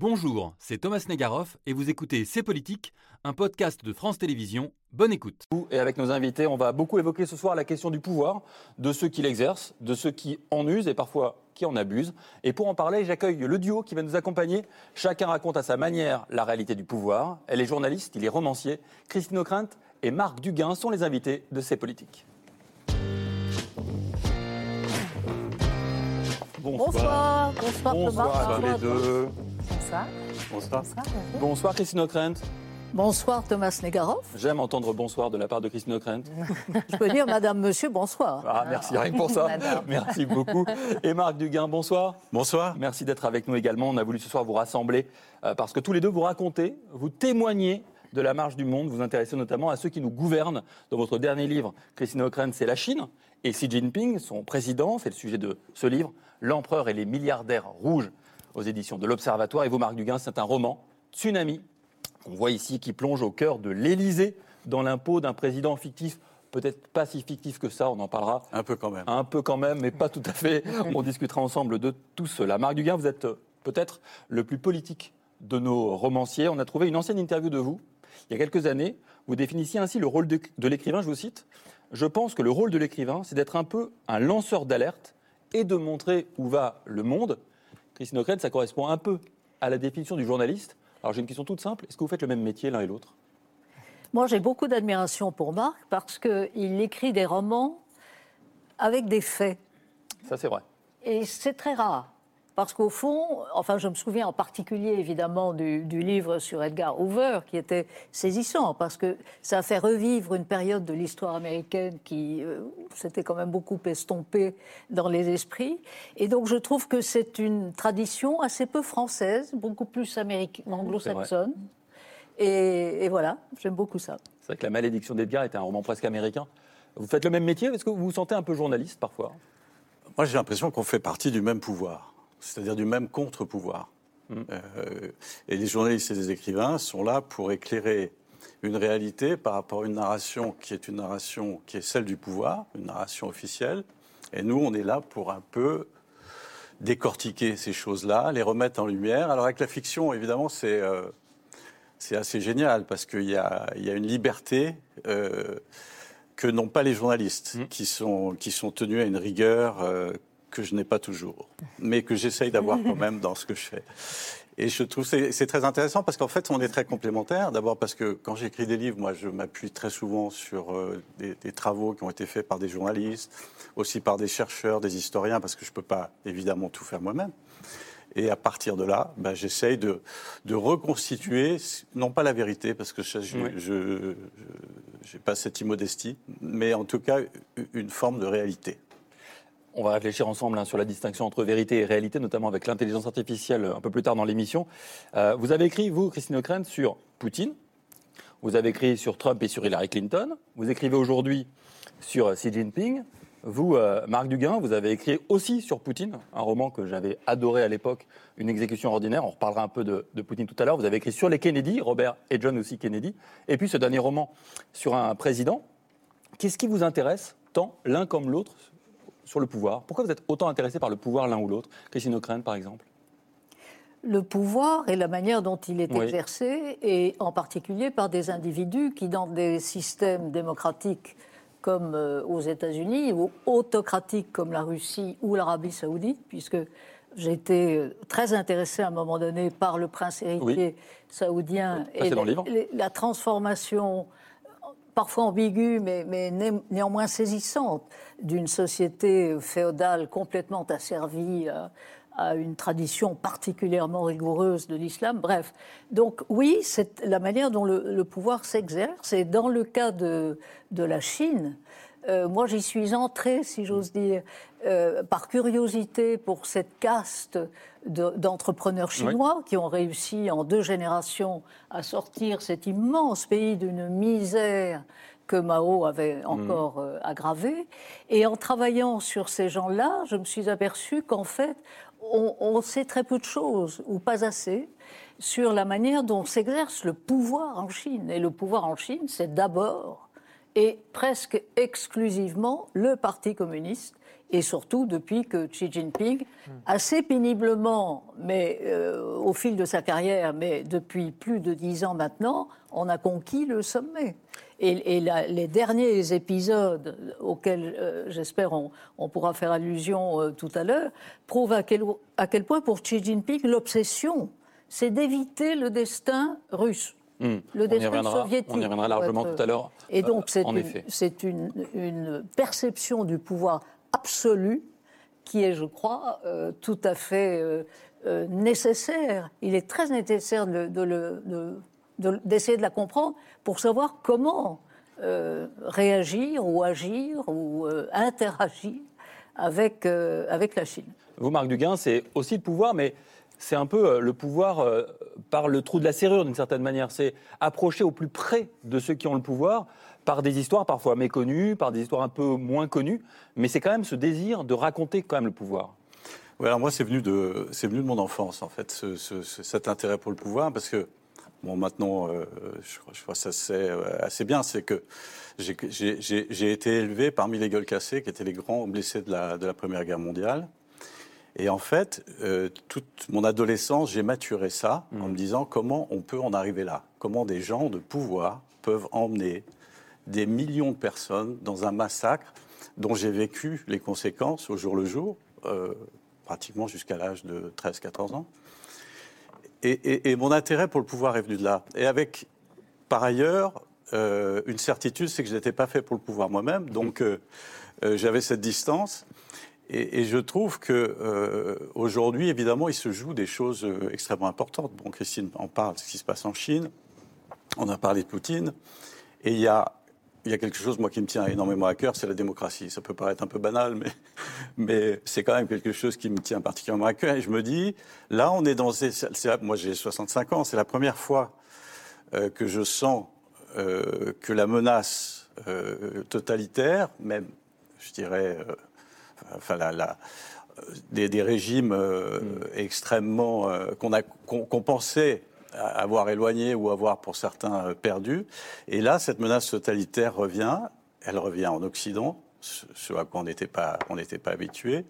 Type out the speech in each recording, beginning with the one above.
Bonjour, c'est Thomas Negaroff et vous écoutez C'est Politique, un podcast de France Télévisions. Bonne écoute. Et avec nos invités, on va beaucoup évoquer ce soir la question du pouvoir, de ceux qui l'exercent, de ceux qui en usent et parfois qui en abusent. Et pour en parler, j'accueille le duo qui va nous accompagner. Chacun raconte à sa manière la réalité du pouvoir. Elle est journaliste, il est romancier. Christine O'Krent et Marc Duguin sont les invités de C'est Politique. Bonsoir. Bonsoir, Bonsoir à tous les deux. Bonsoir. Bonsoir. Bonsoir Christine O'Krent. Bonsoir Thomas Negaroff. J'aime entendre bonsoir de la part de Christine O'Krent. Je peux dire madame, monsieur, bonsoir. Ah, merci, rien que pour ça. Merci beaucoup. Et Marc Duguin, bonsoir. Bonsoir. Merci d'être avec nous également. On a voulu ce soir vous rassembler euh, parce que tous les deux vous racontez, vous témoignez de la marche du monde. Vous vous intéressez notamment à ceux qui nous gouvernent. Dans votre dernier livre, Christine O'Krent, c'est la Chine. Et Xi Jinping, son président, c'est le sujet de ce livre, L'empereur et les milliardaires rouges, aux éditions de l'Observatoire. Et vous, Marc Duguin, c'est un roman, Tsunami, qu'on voit ici, qui plonge au cœur de l'Élysée dans l'impôt d'un président fictif peut-être pas si fictif que ça, on en parlera. Un peu quand même. Un peu quand même, mais pas tout à fait. On discutera ensemble de tout cela. Marc Duguin, vous êtes euh, peut-être le plus politique de nos romanciers. On a trouvé une ancienne interview de vous, il y a quelques années. Vous définissiez ainsi le rôle de, de l'écrivain, je vous cite. Je pense que le rôle de l'écrivain, c'est d'être un peu un lanceur d'alerte et de montrer où va le monde. Christine O'Krent, ça correspond un peu à la définition du journaliste. Alors j'ai une question toute simple. Est-ce que vous faites le même métier l'un et l'autre? Moi, j'ai beaucoup d'admiration pour Marc parce qu'il écrit des romans avec des faits. Ça, c'est vrai. Et c'est très rare. Parce qu'au fond, enfin, je me souviens en particulier évidemment du, du, livre sur Edgar Hoover qui était saisissant parce que ça a fait revivre une période de l'histoire américaine qui euh, s'était quand même beaucoup estompée dans les esprits. Et donc, je trouve que c'est une tradition assez peu française, beaucoup plus anglo-saxonne. Et, et, voilà, j'aime beaucoup ça. C'est vrai que La malédiction d'Edgar était un roman presque américain. Vous faites le même métier? Est-ce que vous vous sentez un peu journaliste parfois Moi, j'ai l'impression qu'on fait partie du même pouvoir c'est-à-dire du même contre-pouvoir. Mmh. Euh, et les journalistes et les écrivains sont là pour éclairer une réalité par rapport à une narration qui est une narration qui est celle du pouvoir, une narration officielle. Et nous, on est là pour un peu décortiquer ces choses-là, les remettre en lumière. Alors avec la fiction, évidemment, c'est euh, c'est assez génial parce qu'il y y a une liberté euh, que n'ont pas les journalistes, mmh. qui, sont, qui sont tenus à une rigueur euh, que je n'ai pas toujours, mais que j'essaye d'avoir quand même dans ce que je fais. Et je trouve c'est, c'est très intéressant parce qu'en fait, on est très complémentaires. D'abord parce que quand j'écris des livres, moi, je m'appuie très souvent sur euh, des, des, travaux qui ont été faits par des journalistes, aussi par des chercheurs, des historiens, parce que je ne peux pas évidemment tout faire moi-même. Et à partir de là, ben, j'essaye de, de, reconstituer, non pas la vérité, parce que je n'ai pas cette immodestie, mais en tout cas une forme de réalité. On va réfléchir ensemble hein, sur la distinction entre vérité et réalité, notamment avec l'intelligence artificielle un peu plus tard dans l'émission. Euh, vous avez écrit, vous, Christine O'Krent, sur Poutine. Vous avez écrit sur Trump et sur Hillary Clinton. Vous écrivez aujourd'hui sur Xi Jinping. Vous, euh, Marc Duguin, vous avez écrit aussi sur Poutine, un roman que j'avais adoré à l'époque, Une exécution ordinaire. On reparlera un peu de, de Poutine tout à l'heure. Vous avez écrit sur les Kennedy, Robert et John aussi Kennedy. Et puis ce dernier roman sur un président. Qu'est-ce qui vous intéresse, tant l'un comme l'autre, sur le pouvoir. Pourquoi vous êtes autant intéressé par le pouvoir l'un ou l'autre? Christine O'Krent, par exemple le pouvoir et la manière dont il est oui. exercé, et en particulier par des individus qui, dans des systèmes démocratiques comme euh, aux États-Unis, ou autocratiques comme la Russie ou l'Arabie saoudite, puisque j'ai été euh, très intéressé à un moment donné par le prince héritier oui. saoudien Ça, et la, la, transformation parfois ambiguë, mais, mais né, néanmoins saisissante, d'une société féodale complètement asservie à, à, une tradition particulièrement rigoureuse de l'islam. Bref, donc oui, c'est la manière dont le, le pouvoir s'exerce. Et dans le cas de, de la Chine, euh, moi j'y suis entrée, si j'ose dire, euh, par curiosité pour cette caste d'entrepreneurs chinois oui. qui ont réussi en deux générations à sortir cet immense pays d'une misère que Mao avait encore mmh. euh, aggravé. Et en travaillant sur ces gens-là, je me suis aperçue qu'en fait, on, on, sait très peu de choses, ou pas assez, sur la manière dont s'exerce le pouvoir en Chine. Et le pouvoir en Chine, c'est d'abord et presque exclusivement le Parti communiste et surtout depuis que Xi Jinping, assez péniblement, mais euh, au fil de sa carrière, mais depuis plus de dix ans maintenant, on a conquis le sommet. Et, les derniers épisodes auxquels, euh, j'espère, on, pourra faire allusion euh, tout à l'heure, prouvent à quel, à quel point pour Xi Jinping, l'obsession, c'est d'éviter le destin russe. Hmm. Le destin soviétique. On y reviendra largement tout à l'heure. Et donc, c'est une, une, perception du pouvoir absolu qui est, je crois, euh, tout à fait euh, euh, nécessaire. Il est très nécessaire d'essayer de, la comprendre pour savoir comment réagir ou agir ou interagir avec, avec la Chine. Vous, Marc Duguin, c'est aussi le pouvoir, mais c'est un peu le pouvoir par le trou de la serrure d'une certaine manière. C'est approcher au plus près de ceux qui ont le pouvoir par des histoires parfois méconnues, par des histoires un peu moins connues, mais c'est quand même ce désir de raconter quand même le pouvoir. Oui, alors moi, c'est venu, de, venu de mon enfance, en fait, cet intérêt pour le pouvoir, parce que, bon, maintenant, euh, je, je, crois que ça c'est euh, assez bien, c'est que j'ai été élevé parmi les gueules cassées, qui étaient les grands blessés de la, de la Première Guerre mondiale. Et en fait, euh, toute mon adolescence, j'ai maturé ça en mmh. me disant comment on peut en arriver là, comment des gens de pouvoir peuvent emmener des millions de personnes dans un massacre dont j'ai vécu les conséquences au jour le jour, euh, pratiquement jusqu'à l'âge de 13-14 ans. Et, mon intérêt pour le pouvoir est venu de là. Et avec, par ailleurs, euh, une certitude, c'est que je n'étais pas fait pour le pouvoir moi-même, donc euh, j'avais cette distance. Et, je trouve que aujourd'hui, évidemment, il se joue des choses extrêmement importantes. Bon, Christine en parle, ce qui se passe en Chine. On a parlé de Poutine. Et il y a il y a quelque chose, moi, qui me tient énormément à cœur, c'est la démocratie. Ça peut paraître un peu banal, mais, mais c'est quand même quelque chose qui me tient particulièrement à cœur. Et je me dis, là, on est dans... moi, j'ai 65 ans, c'est la première fois euh, que je sens euh, que la menace euh, totalitaire, même, je dirais, enfin, la, des, des, régimes mm. extrêmement... qu'on pensait avoir éloigné ou avoir pour certains euh, perdu. Et là, cette menace totalitaire revient. Elle revient en Occident, ce à quoi on n'était pas, on pas habitué.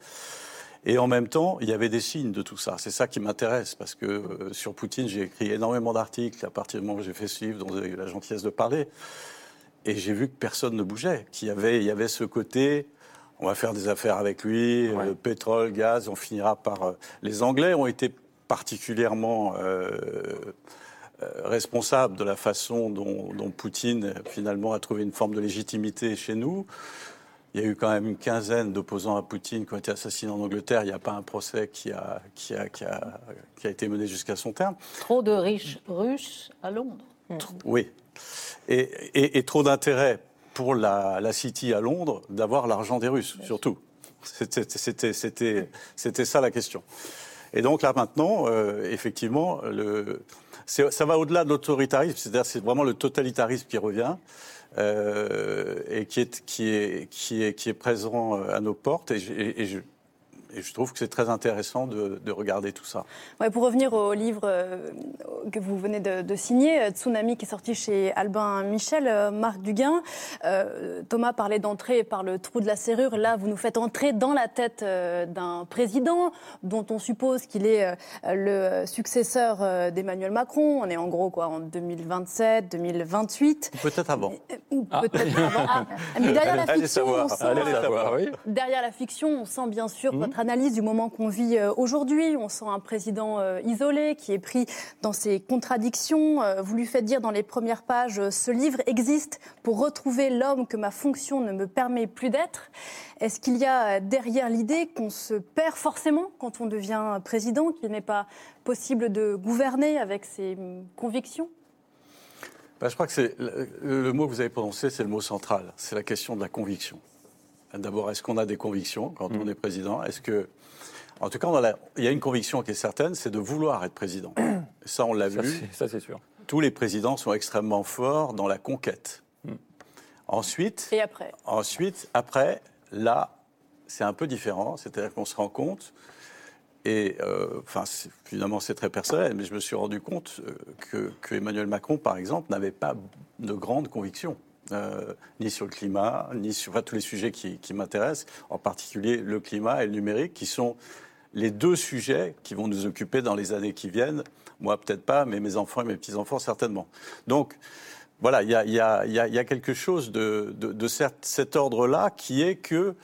Et en même temps, il y avait des signes de tout ça. C'est ça qui m'intéresse, parce que euh, sur Poutine, j'ai écrit énormément d'articles à partir du moment où j'ai fait ce livre dont j'ai eu la gentillesse de parler. Et j'ai vu que personne ne bougeait, qu'il y avait, il y avait ce côté, on va faire des affaires avec lui, euh, pétrole, gaz, on finira par... les Anglais ont été particulièrement euh, euh, responsable de la façon dont, Poutine finalement a trouvé une forme de légitimité chez nous. Il y a eu quand même une quinzaine d'opposants à Poutine qui ont été assassinés en Angleterre. Il n'y a pas un procès qui a, qui a, qui a, qui a été mené jusqu'à son terme. Trop de riches russes à Londres. Oui. Et, et, trop d'intérêt pour la, la, City à Londres d'avoir l'argent des Russes, surtout. C'était ça la question. Et donc là maintenant, euh, effectivement, le, ça va au-delà de l'autoritarisme, c'est-à-dire c'est vraiment le totalitarisme qui revient. Euh, et qui est, qui, est, qui, est, qui est présent à nos portes. Et, et, et je, et je trouve que c'est très intéressant de, regarder tout ça. Ouais, pour revenir au livre euh, que vous venez de, signer, euh, Tsunami, qui est sorti chez Albin Michel, euh, Marc Duguin, Thomas parlait d'entrer par le trou de la serrure. Là, vous nous faites entrer dans la tête d'un président dont on suppose qu'il est le successeur d'Emmanuel Macron. On est en gros quoi, en 2027, 2028. Peut-être avant. Ou peut-être avant. Ah, mais derrière la fiction, on sent, derrière la fiction, on sent bien sûr mmh. votre analyse du moment qu'on vit euh, aujourd'hui. On sent un président euh, isolé qui est pris dans ses contradictions. Euh, vous lui faites dire dans les premières pages ce livre existe pour retrouver l'homme que ma fonction ne me permet plus d'être. Est-ce qu'il y a derrière l'idée qu'on se perd forcément quand on devient président, qu'il n'est pas possible de gouverner avec ses hum, convictions? Bah, je crois que le, mot que vous avez prononcé, c'est le mot central. C'est la question de la conviction. D'abord, est-ce qu'on a des convictions quand on mm. est président? Est-ce que, en tout cas, il y a une conviction qui est certaine, c'est de vouloir être président. ça, on l'a vu. Ça, c'est sûr. Tous les présidents sont extrêmement forts dans la conquête. Mm. Ensuite. Et après? Ensuite, après, là, c'est un peu différent. C'est-à-dire qu'on se rend compte. Et euh, enfin, évidemment, c'est très personnel, mais je me suis rendu compte euh, que, que Emmanuel Macron, par exemple, n'avait pas de grandes convictions. Ni sur le climat, ni sur tous les sujets qui, m'intéressent, en particulier le climat et le numérique, qui sont les deux sujets qui vont nous occuper dans les années qui viennent. Moi, peut-être pas, mais mes enfants et mes petits-enfants, certainement. Donc, voilà, il y, a, quelque chose de, cet ordre-là qui est que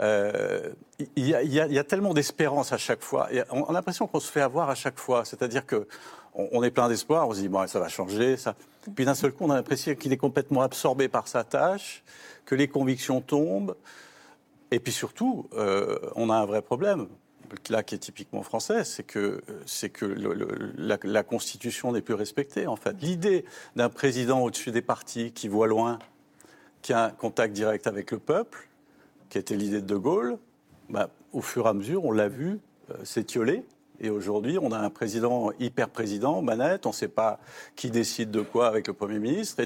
euh, il y, a tellement d'espérance à chaque fois. On a l'impression qu'on se fait avoir à chaque fois. C'est-à-dire que on, est plein d'espoir, on se dit bon, ça va changer. Ça. Puis d'un seul coup, on a l'impression qu'il est complètement absorbé par sa tâche, que les convictions tombent. Et puis surtout, euh, on a un vrai problème là qui est typiquement français, c'est que, c'est que la, Constitution n'est plus respectée, en fait. L'idée d'un président au-dessus des partis qui voit loin, qui a un contact direct avec le peuple, qui était l'idée de De Gaulle, bah, au fur et à mesure, on l'a vu euh, s'étioler. Et aujourd'hui, on a un président hyper président, manette, on ne sait pas qui décide de quoi avec le Premier ministre.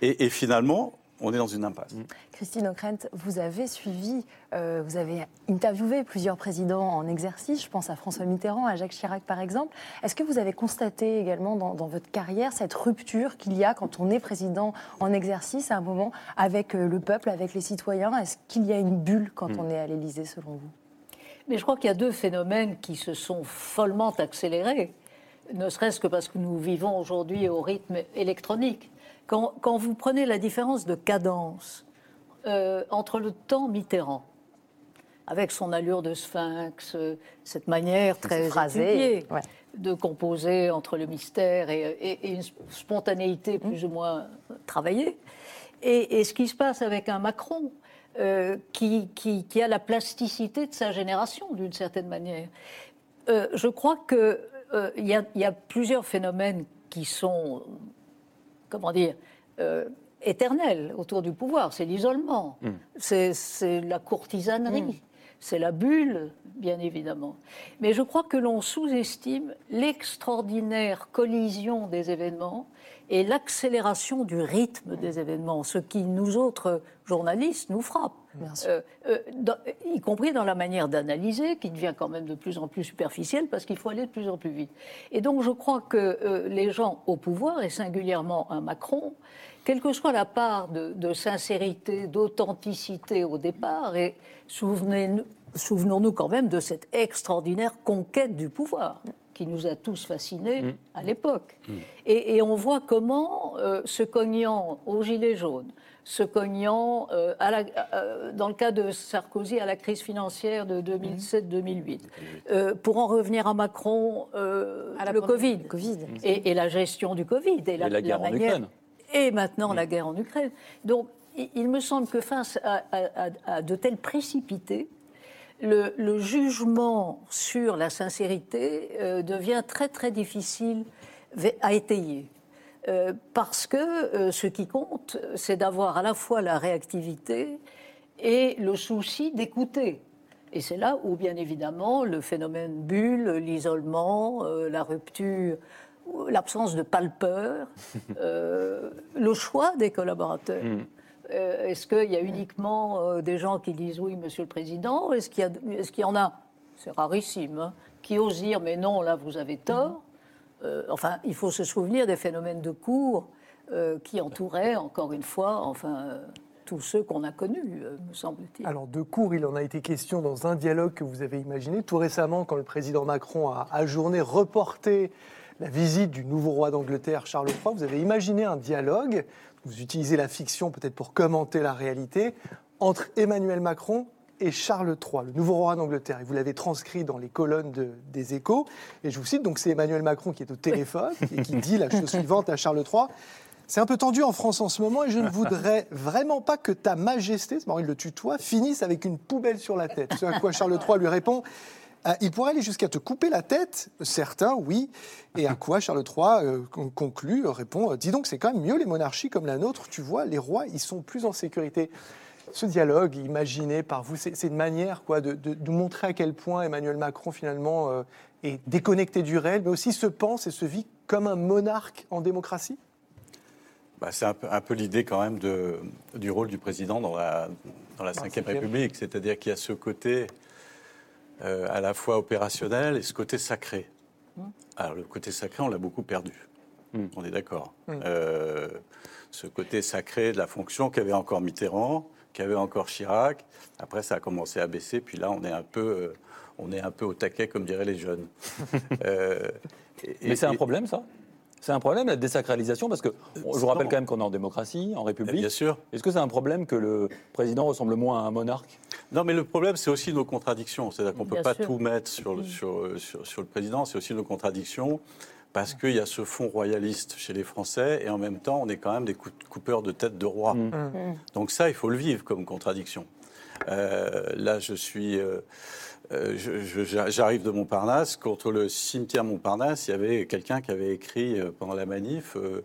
Et, et finalement, on est dans une impasse. Mm. Christine Ockrent, vous avez suivi, euh, vous avez interviewé plusieurs présidents en exercice, je pense à François Mitterrand, à Jacques Chirac par exemple. Est-ce que vous avez constaté également dans, votre carrière cette rupture qu'il y a quand on est président en exercice à un moment avec euh, le peuple, avec les citoyens? Est-ce qu'il y a une bulle quand mm. on est à l'Élysée selon vous? Mais je crois qu'il y a deux phénomènes qui se sont follement accélérés, ne serait-ce que parce que nous vivons aujourd'hui au rythme électronique. Quand, vous prenez la différence de cadence euh, entre le temps Mitterrand, avec son allure de sphinx, euh, cette manière très phrasée de composer entre le mystère et, une spontanéité plus ou moins travaillée, et, ce qui se passe avec un Macron euh, qui, qui, a la plasticité de sa génération, d'une certaine manière. je crois qu'il y, y, a plusieurs phénomènes qui sont comment dire, euh, éternel autour du pouvoir. C'est l'isolement, mm. c'est la courtisanerie, mm. c'est la bulle, bien évidemment. Mais je crois que l'on sous-estime l'extraordinaire collision des événements et l'accélération du rythme des événements, ce qui, nous autres journalistes, nous frappe. Euh, euh, y compris dans la manière d'analyser, qui devient quand même de plus en plus superficielle, parce qu'il faut aller de plus en plus vite. Et donc je crois que euh, les gens au pouvoir, et singulièrement un Macron, quelle que soit la part de, sincérité, d'authenticité au départ, et souvenons-nous quand même de cette extraordinaire conquête du pouvoir qui nous a tous fascinés mm. à l'époque. Mm. Et, on voit comment, se cognant aux Gilets jaunes, se cognant, euh, à la, euh, dans le cas de Sarkozy, à la crise financière de 2007-2008. Euh, pour en revenir à Macron, à le COVID, COVID. Et, la gestion du Covid. Et, la, guerre en Ukraine. Et maintenant la guerre en Ukraine. Donc, il, me semble que face à, de tels précipités, le, le, jugement sur la sincérité devient très très difficile à étayer. Euh, parce que euh, ce qui compte, c'est d'avoir à la fois la réactivité et le souci d'écouter. Et c'est là où, bien évidemment, le phénomène bulle, l'isolement, euh, la rupture, l'absence de palpeur, le choix des collaborateurs. Mm. Est-ce qu'il y a uniquement des gens qui disent oui, Monsieur le Président Est-ce qu'il y, en a, c'est rarissime, hein, qui osent dire mais non, là vous avez tort euh, enfin, il faut se souvenir des phénomènes de cours euh, qui entouraient, encore une fois, euh, tous ceux qu'on a connus, me semble-t-il. Alors, de cours, il en a été question dans un dialogue que vous avez imaginé tout récemment, quand le président Macron a ajourné, reporté la visite du nouveau roi d'Angleterre, Charles III. Vous avez imaginé un dialogue, vous utilisez la fiction peut-être pour commenter la réalité, entre Emmanuel Macron et Charles III, le nouveau roi d'Angleterre. Et vous l'avez transcrit dans les colonnes des échos. Et je vous cite, donc c'est Emmanuel Macron qui est au téléphone et qui dit la chose suivante à Charles III. C'est un peu tendu en France en ce moment et je ne voudrais vraiment pas que ta majesté, c'est marrant, il le tutoie, finisse avec une poubelle sur la tête. Ce à quoi Charles III lui répond il pourrait aller jusqu'à te couper la tête, certains, oui. Et à quoi Charles III euh, conclut, répond Dis donc, c'est quand même mieux les monarchies comme la nôtre, tu vois, les rois, ils sont plus en sécurité ce dialogue imaginé par vous, c'est une manière quoi, de, de, montrer à quel point Emmanuel Macron finalement euh, est déconnecté du réel, mais aussi se pense et se vit comme un monarque en démocratie? Bah, C'est un peu, l'idée quand même de, du rôle du président dans la, dans la Ve République, c'est-à-dire qu'il y a ce côté euh, à la fois opérationnel et ce côté sacré. Hum. Alors le côté sacré, on l'a beaucoup perdu. Hmm. On est d'accord. Hmm. Euh, ce côté sacré de la fonction qu'avait encore Mitterrand, qu'avait encore Chirac. Après, ça a commencé à baisser. Puis là, on est un peu, euh, on est un peu au taquet, comme diraient les jeunes. Mais c'est un problème, ça? C'est un problème, la désacralisation, parce que je vous rappelle quand même qu'on est en démocratie, en République. Bien sûr. Est-ce que c'est un problème que le président ressemble moins à un monarque? Non, mais le problème, c'est aussi nos contradictions. C'est-à-dire qu'on ne peut pas tout mettre sur le, sur, sur, le président, c'est aussi nos contradictions, parce qu'il y a ce fond royaliste chez les Français, et en même temps, on est quand même des coupeurs de tête de roi. Mm. Mm. Donc ça, il faut le vivre comme contradiction. Euh, là, je suis... Euh, euh, j'arrive de Montparnasse. Contre le cimetière Montparnasse, il y avait quelqu'un qui avait écrit euh, pendant la manif euh,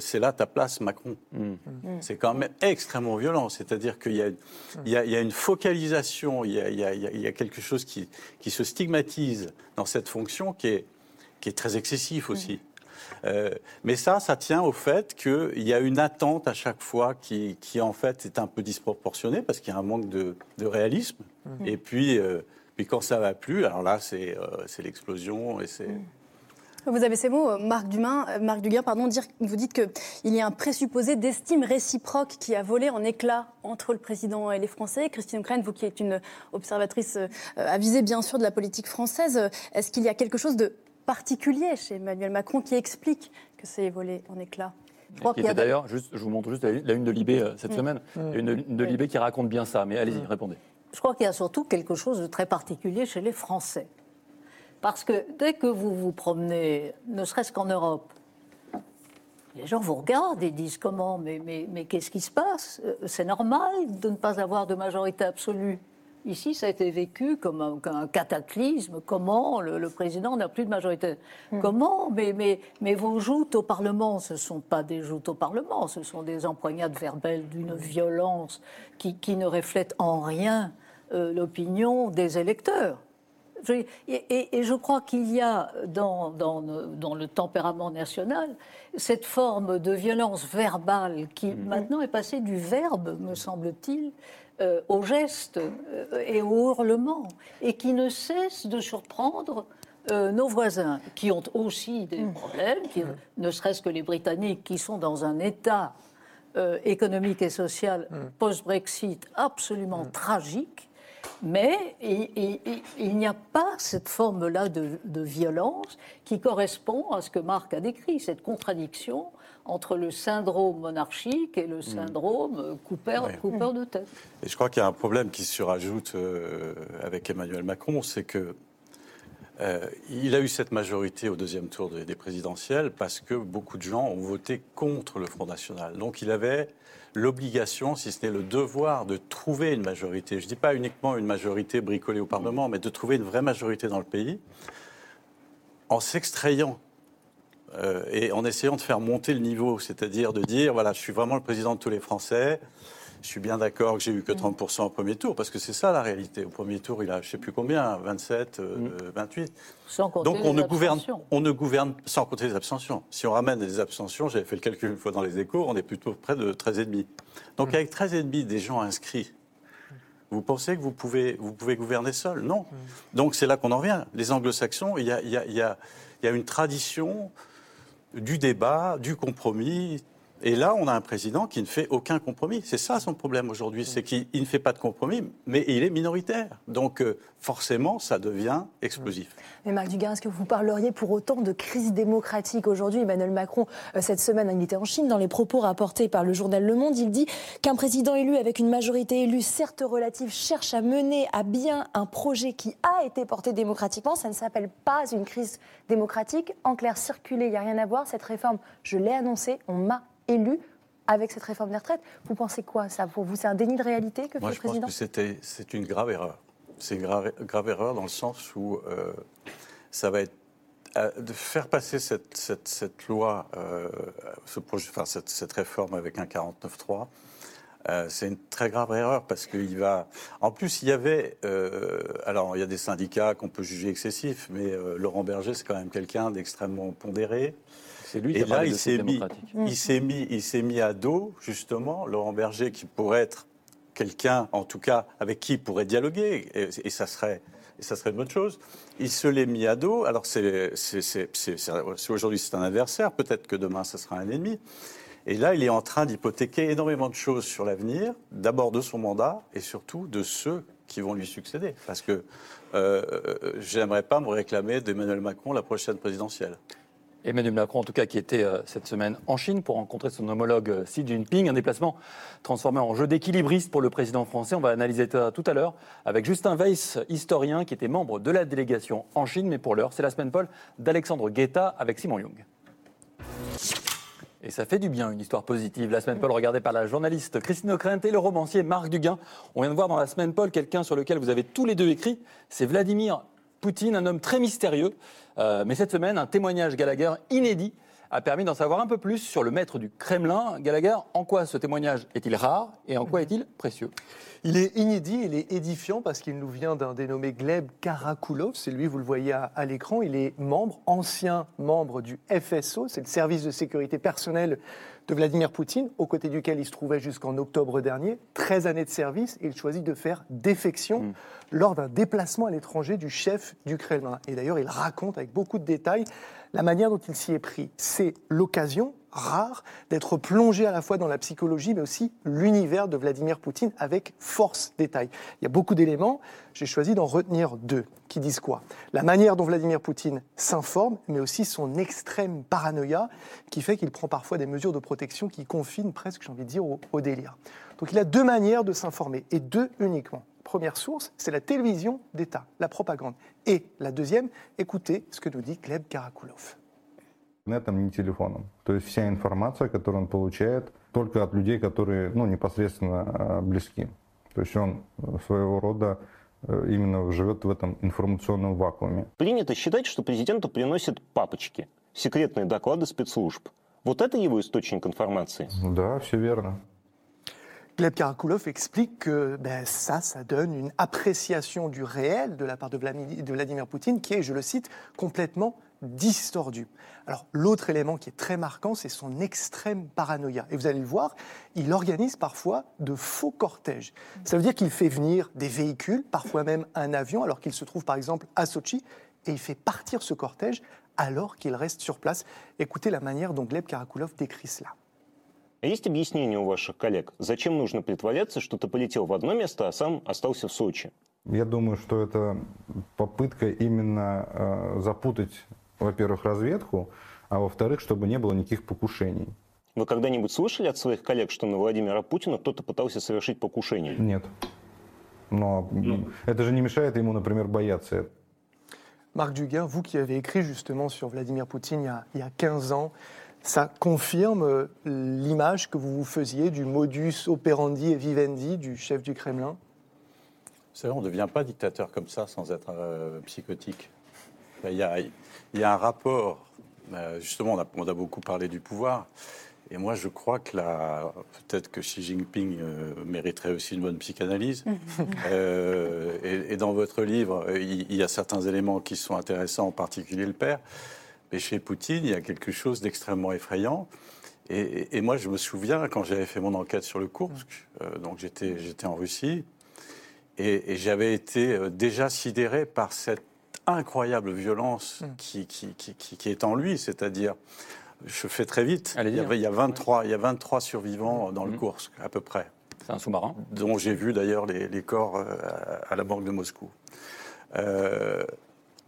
C'est là ta place, Macron. Mm. Mm. C'est quand même extrêmement violent. C'est-à-dire qu'il y, a une focalisation, il y a, quelque chose qui, se stigmatise dans cette fonction qui est, très excessif aussi. Mm. mais ça, ça tient au fait qu'il y a une attente à chaque fois qui, en fait est un peu disproportionnée parce qu'il y a un manque de, réalisme. Et puis, puis quand ça va plus, alors là, c'est euh, l'explosion et c'est. Vous avez ces mots, Marc, Dumain, euh, Marc Duguin, pardon, dire, vous dites qu'il y a un présupposé d'estime réciproque qui a volé en éclats entre le président et les Français. Christine Klein, vous qui êtes une observatrice euh, avisée bien sûr de la politique française, est-ce qu'il y a quelque chose de particulier chez Emmanuel Macron qui explique que c'est volé en éclats D'ailleurs, je vous montre juste la une de Libé cette mm. semaine, mm. une, une de Libé qui raconte bien ça, mais allez-y, mm. répondez. Je crois qu'il y a surtout quelque chose de très particulier chez les Français. Parce que dès que vous vous promenez, ne serait-ce qu'en Europe, les gens vous regardent et disent comment, mais, mais, mais qu'est-ce qui se passe? C'est normal de ne pas avoir de majorité absolue. Ici, ça a été vécu comme un, cataclysme. Comment le, président n'a plus de majorité? Hmm. Comment? Mais, mais, mais vos joutes au Parlement, ce ne sont pas des joutes au Parlement, ce sont des empoignades verbales d'une violence qui, qui, ne reflète en rien euh, l'opinion des électeurs. Et, je crois qu'il y a dans, dans, dans, le tempérament national cette forme de violence verbale qui mm-hmm. maintenant est passée du verbe, me semble-t-il, euh, au geste euh, et au hurlement, et qui ne cesse de surprendre nos voisins, qui ont aussi des mm. problèmes, qui, mm. ne serait-ce que les Britanniques, qui sont dans un état économique et social post-Brexit absolument tragique, mais il, n'y a pas cette forme-là de, violence qui correspond à ce que Marc a décrit, cette contradiction entre le syndrome monarchique et le hmm. syndrome Cooper, de tête. Et je crois qu'il y a un problème qui se surajoute euh, avec Emmanuel Macron, c'est que euh, il a eu cette majorité au deuxième tour des, présidentielles parce que beaucoup de gens ont voté contre le Front National. Donc il avait l'obligation, si ce n'est le devoir, de trouver une majorité. Je ne dis pas uniquement une majorité bricolée au Parlement, mais de trouver une vraie majorité dans le pays en s'extrayant euh, et en essayant de faire monter le niveau, c'est-à-dire de dire, voilà, je suis vraiment le président de tous les Français, je suis bien d'accord que j'ai eu que 30% au premier tour, parce que c'est ça la réalité. Au premier tour, il a je ne sais plus combien, 27, 28. Euh, mm. Sans compter Donc on ne, gouverne, on ne gouverne sans compter les abstentions. Si on ramène les abstentions, j'avais fait le calcul une fois dans les échos, on est plutôt près de 13,5. Donc mm. avec 13,5 des gens inscrits, vous pensez que vous pouvez, vous pouvez gouverner seul? Non. Mm. Donc c'est là qu'on en revient. Les anglo-saxons, il y a, y, a, y a une tradition du débat, du compromis, et là, on a un président qui ne fait aucun compromis. C'est ça son problème aujourd'hui, c'est qu'il ne fait pas de compromis, mais il est minoritaire. Donc euh, forcément, ça devient explosif. Mais Marc Duguin, est-ce que vous parleriez pour autant de crise démocratique aujourd'hui? Emmanuel Macron, euh, cette semaine, il était en Chine. Dans les propos rapportés par le journal Le Monde, il dit qu'un président élu avec une majorité élue, certes relative, cherche à mener à bien un projet qui a été porté démocratiquement. Ça ne s'appelle pas une crise démocratique. En clair, circuler, il n'y a rien à voir. Cette réforme, je l'ai annoncée, on m'a élu avec cette réforme des retraites. Vous pensez quoi, ça Pour vous, c'est un déni de réalité que fait le président Moi, je pense que c'est une grave erreur. C'est une grave, grave, erreur dans le sens où euh, ça va être euh, de faire passer cette, cette, cette loi, euh, ce projet, enfin, cette, cette, réforme avec un 49.3, euh, c'est une très grave erreur parce qu'il va. En plus, il y avait. alors, il y a des syndicats qu'on peut juger excessifs, mais Laurent Berger, c'est quand même quelqu'un d'extrêmement pondéré. C'est lui qui a là, il s'est mis, il s'est mis, il s'est mis à dos justement Laurent Berger, qui pourrait être quelqu'un, en tout cas, avec qui il pourrait dialoguer, et, ça serait et ça serait une bonne chose. Il se l'est mis à dos. Alors, c'est, aujourd'hui, c'est un adversaire. Peut-être que demain, ce sera un ennemi. Et là, il est en train d'hypothéquer énormément de choses sur l'avenir, d'abord de son mandat et surtout de ceux qui vont lui succéder. Parce que euh, j'aimerais pas me réclamer d'Emmanuel Macron la prochaine présidentielle. Emmanuel Macron, en tout cas, qui était euh, cette semaine en Chine pour rencontrer son homologue euh, Xi Jinping. Un déplacement transformé en jeu d'équilibriste pour le président français. On va analyser ça tout à l'heure avec Justin Weiss, historien, qui était membre de la délégation en Chine. Mais pour l'heure, c'est la semaine Paul d'Alexandre Guetta avec Simon Young. Et ça fait du bien, une histoire positive. La semaine Paul, regardée par la journaliste Christine Ockrent et le romancier Marc Duguin. On vient de voir dans la semaine Paul quelqu'un sur lequel vous avez tous les deux écrit. C'est Vladimir Poutine, un homme très mystérieux. Euh, mais cette semaine, un témoignage Gallagher inédit a permis d'en savoir un peu plus sur le maître du Kremlin. Gallagher, en quoi ce témoignage est-il rare et en quoi est-il précieux? Il est inédit, il est édifiant parce qu'il nous vient d'un dénommé Gleb Karakulov. C'est lui, vous le voyez à, à l'écran. Il est membre, ancien membre du FSO, c'est le service de sécurité personnelle de Vladimir Poutine, aux côtés duquel il se trouvait jusqu'en octobre dernier. 13 années de service, et il choisit de faire défection mm. lors d'un déplacement à l'étranger du chef du Kremlin. Et d'ailleurs, il raconte avec beaucoup de détails la manière dont il s'y est pris. C'est l'occasion rare d'être plongé à la fois dans la psychologie, mais aussi l'univers de Vladimir Poutine avec force détail. Il y a beaucoup d'éléments, j'ai choisi d'en retenir deux, qui disent quoi? La manière dont Vladimir Poutine s'informe, mais aussi son extrême paranoïa, qui fait qu'il prend parfois des mesures de protection qui confinent presque, j'ai envie de dire, au, délire. Donc il a deux manières de s'informer, et deux uniquement première source, c'est la télévision d'État, la propagande. Et la deuxième, écoutez ce que nous dit Gleb Karakulov. Интернетом, ни телефоном. То есть вся информация, которую он получает, только от людей, которые ну, непосредственно близки. То есть он своего рода именно живет в этом информационном вакууме. Принято считать, что президенту приносят папочки, секретные доклады спецслужб. Вот это его источник информации? Да, все верно. Gleb Karakulov explique que ben, ça, ça donne une appréciation du réel de la part de Vladimir Poutine qui est, je le cite, complètement distordu. Alors l'autre élément qui est très marquant, c'est son extrême paranoïa. Et vous allez le voir, il organise parfois de faux cortèges. Ça veut dire qu'il fait venir des véhicules, parfois même un avion, alors qu'il se trouve par exemple à Sochi, et il fait partir ce cortège alors qu'il reste sur place. Écoutez la manière dont Gleb Karakulov décrit cela. Есть объяснение у ваших коллег, зачем нужно притворяться, что ты полетел в одно место, а сам остался в Сочи? Я думаю, что это попытка именно э, запутать во-первых, разведку, а во-вторых, чтобы не было никаких покушений. Вы когда-нибудь слышали от своих коллег, что на Владимира Путина кто-то пытался совершить покушение? Нет. Но ну. это же не мешает ему, например, бояться. Marc Duguin, vous qui avez écrit justement sur Vladimir Poutine il y a, il y a 15 ans, ça confirme euh, l'image que vous vous faisiez du modus operandi et vivendi du chef du Kremlin Vous savez, on ne devient pas dictateur comme ça sans être euh, psychotique. Il y, a, il y, a, un rapport, euh, justement, on a, on a, beaucoup parlé du pouvoir, et moi je crois que peut-être que Xi Jinping euh, mériterait aussi une bonne psychanalyse. euh, et, et, dans votre livre, il, il, y a certains éléments qui sont intéressants, en particulier le père. Mais chez Poutine, il y a quelque chose d'extrêmement effrayant. Et, et, moi, je me souviens, quand j'avais fait mon enquête sur le Kursk, euh, donc j'étais en Russie, et, j'avais été déjà sidéré par cette incroyable violence mm. qui, qui, qui, qui, est en lui, c'est-à-dire, je fais très vite, il y, avait, il, y a 23, il y a 23 survivants dans le mm. Kursk, à peu près. C'est un sous-marin Dont j'ai vu d'ailleurs les, les, corps euh, à la banque de Moscou. Euh,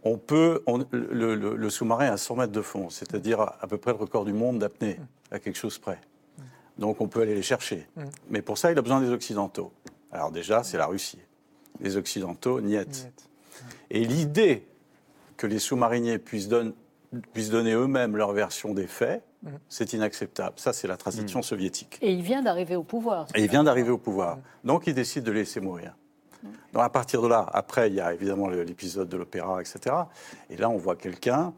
on peut, on, le, le, le sous-marin à 100 mètres de fond, c'est-à-dire à peu près le record du monde d'apnée, mm. à quelque chose près. Donc on peut aller les chercher. Mais pour ça, il a besoin des Occidentaux. Alors déjà, c'est la Russie. Les Occidentaux, niet. Et l'idée que les sous-mariniers puissent, puissent, donner eux-mêmes leur version des faits, mmh. c'est inacceptable. Ça, c'est la tradition mmh. soviétique. Et il vient d'arriver au pouvoir. Et il vient d'arriver au pouvoir. Mmh. Donc, il décide de laisser mourir. Donc, à partir de là, après, il y a évidemment l'épisode de l'opéra, etc. Et là, on voit quelqu'un.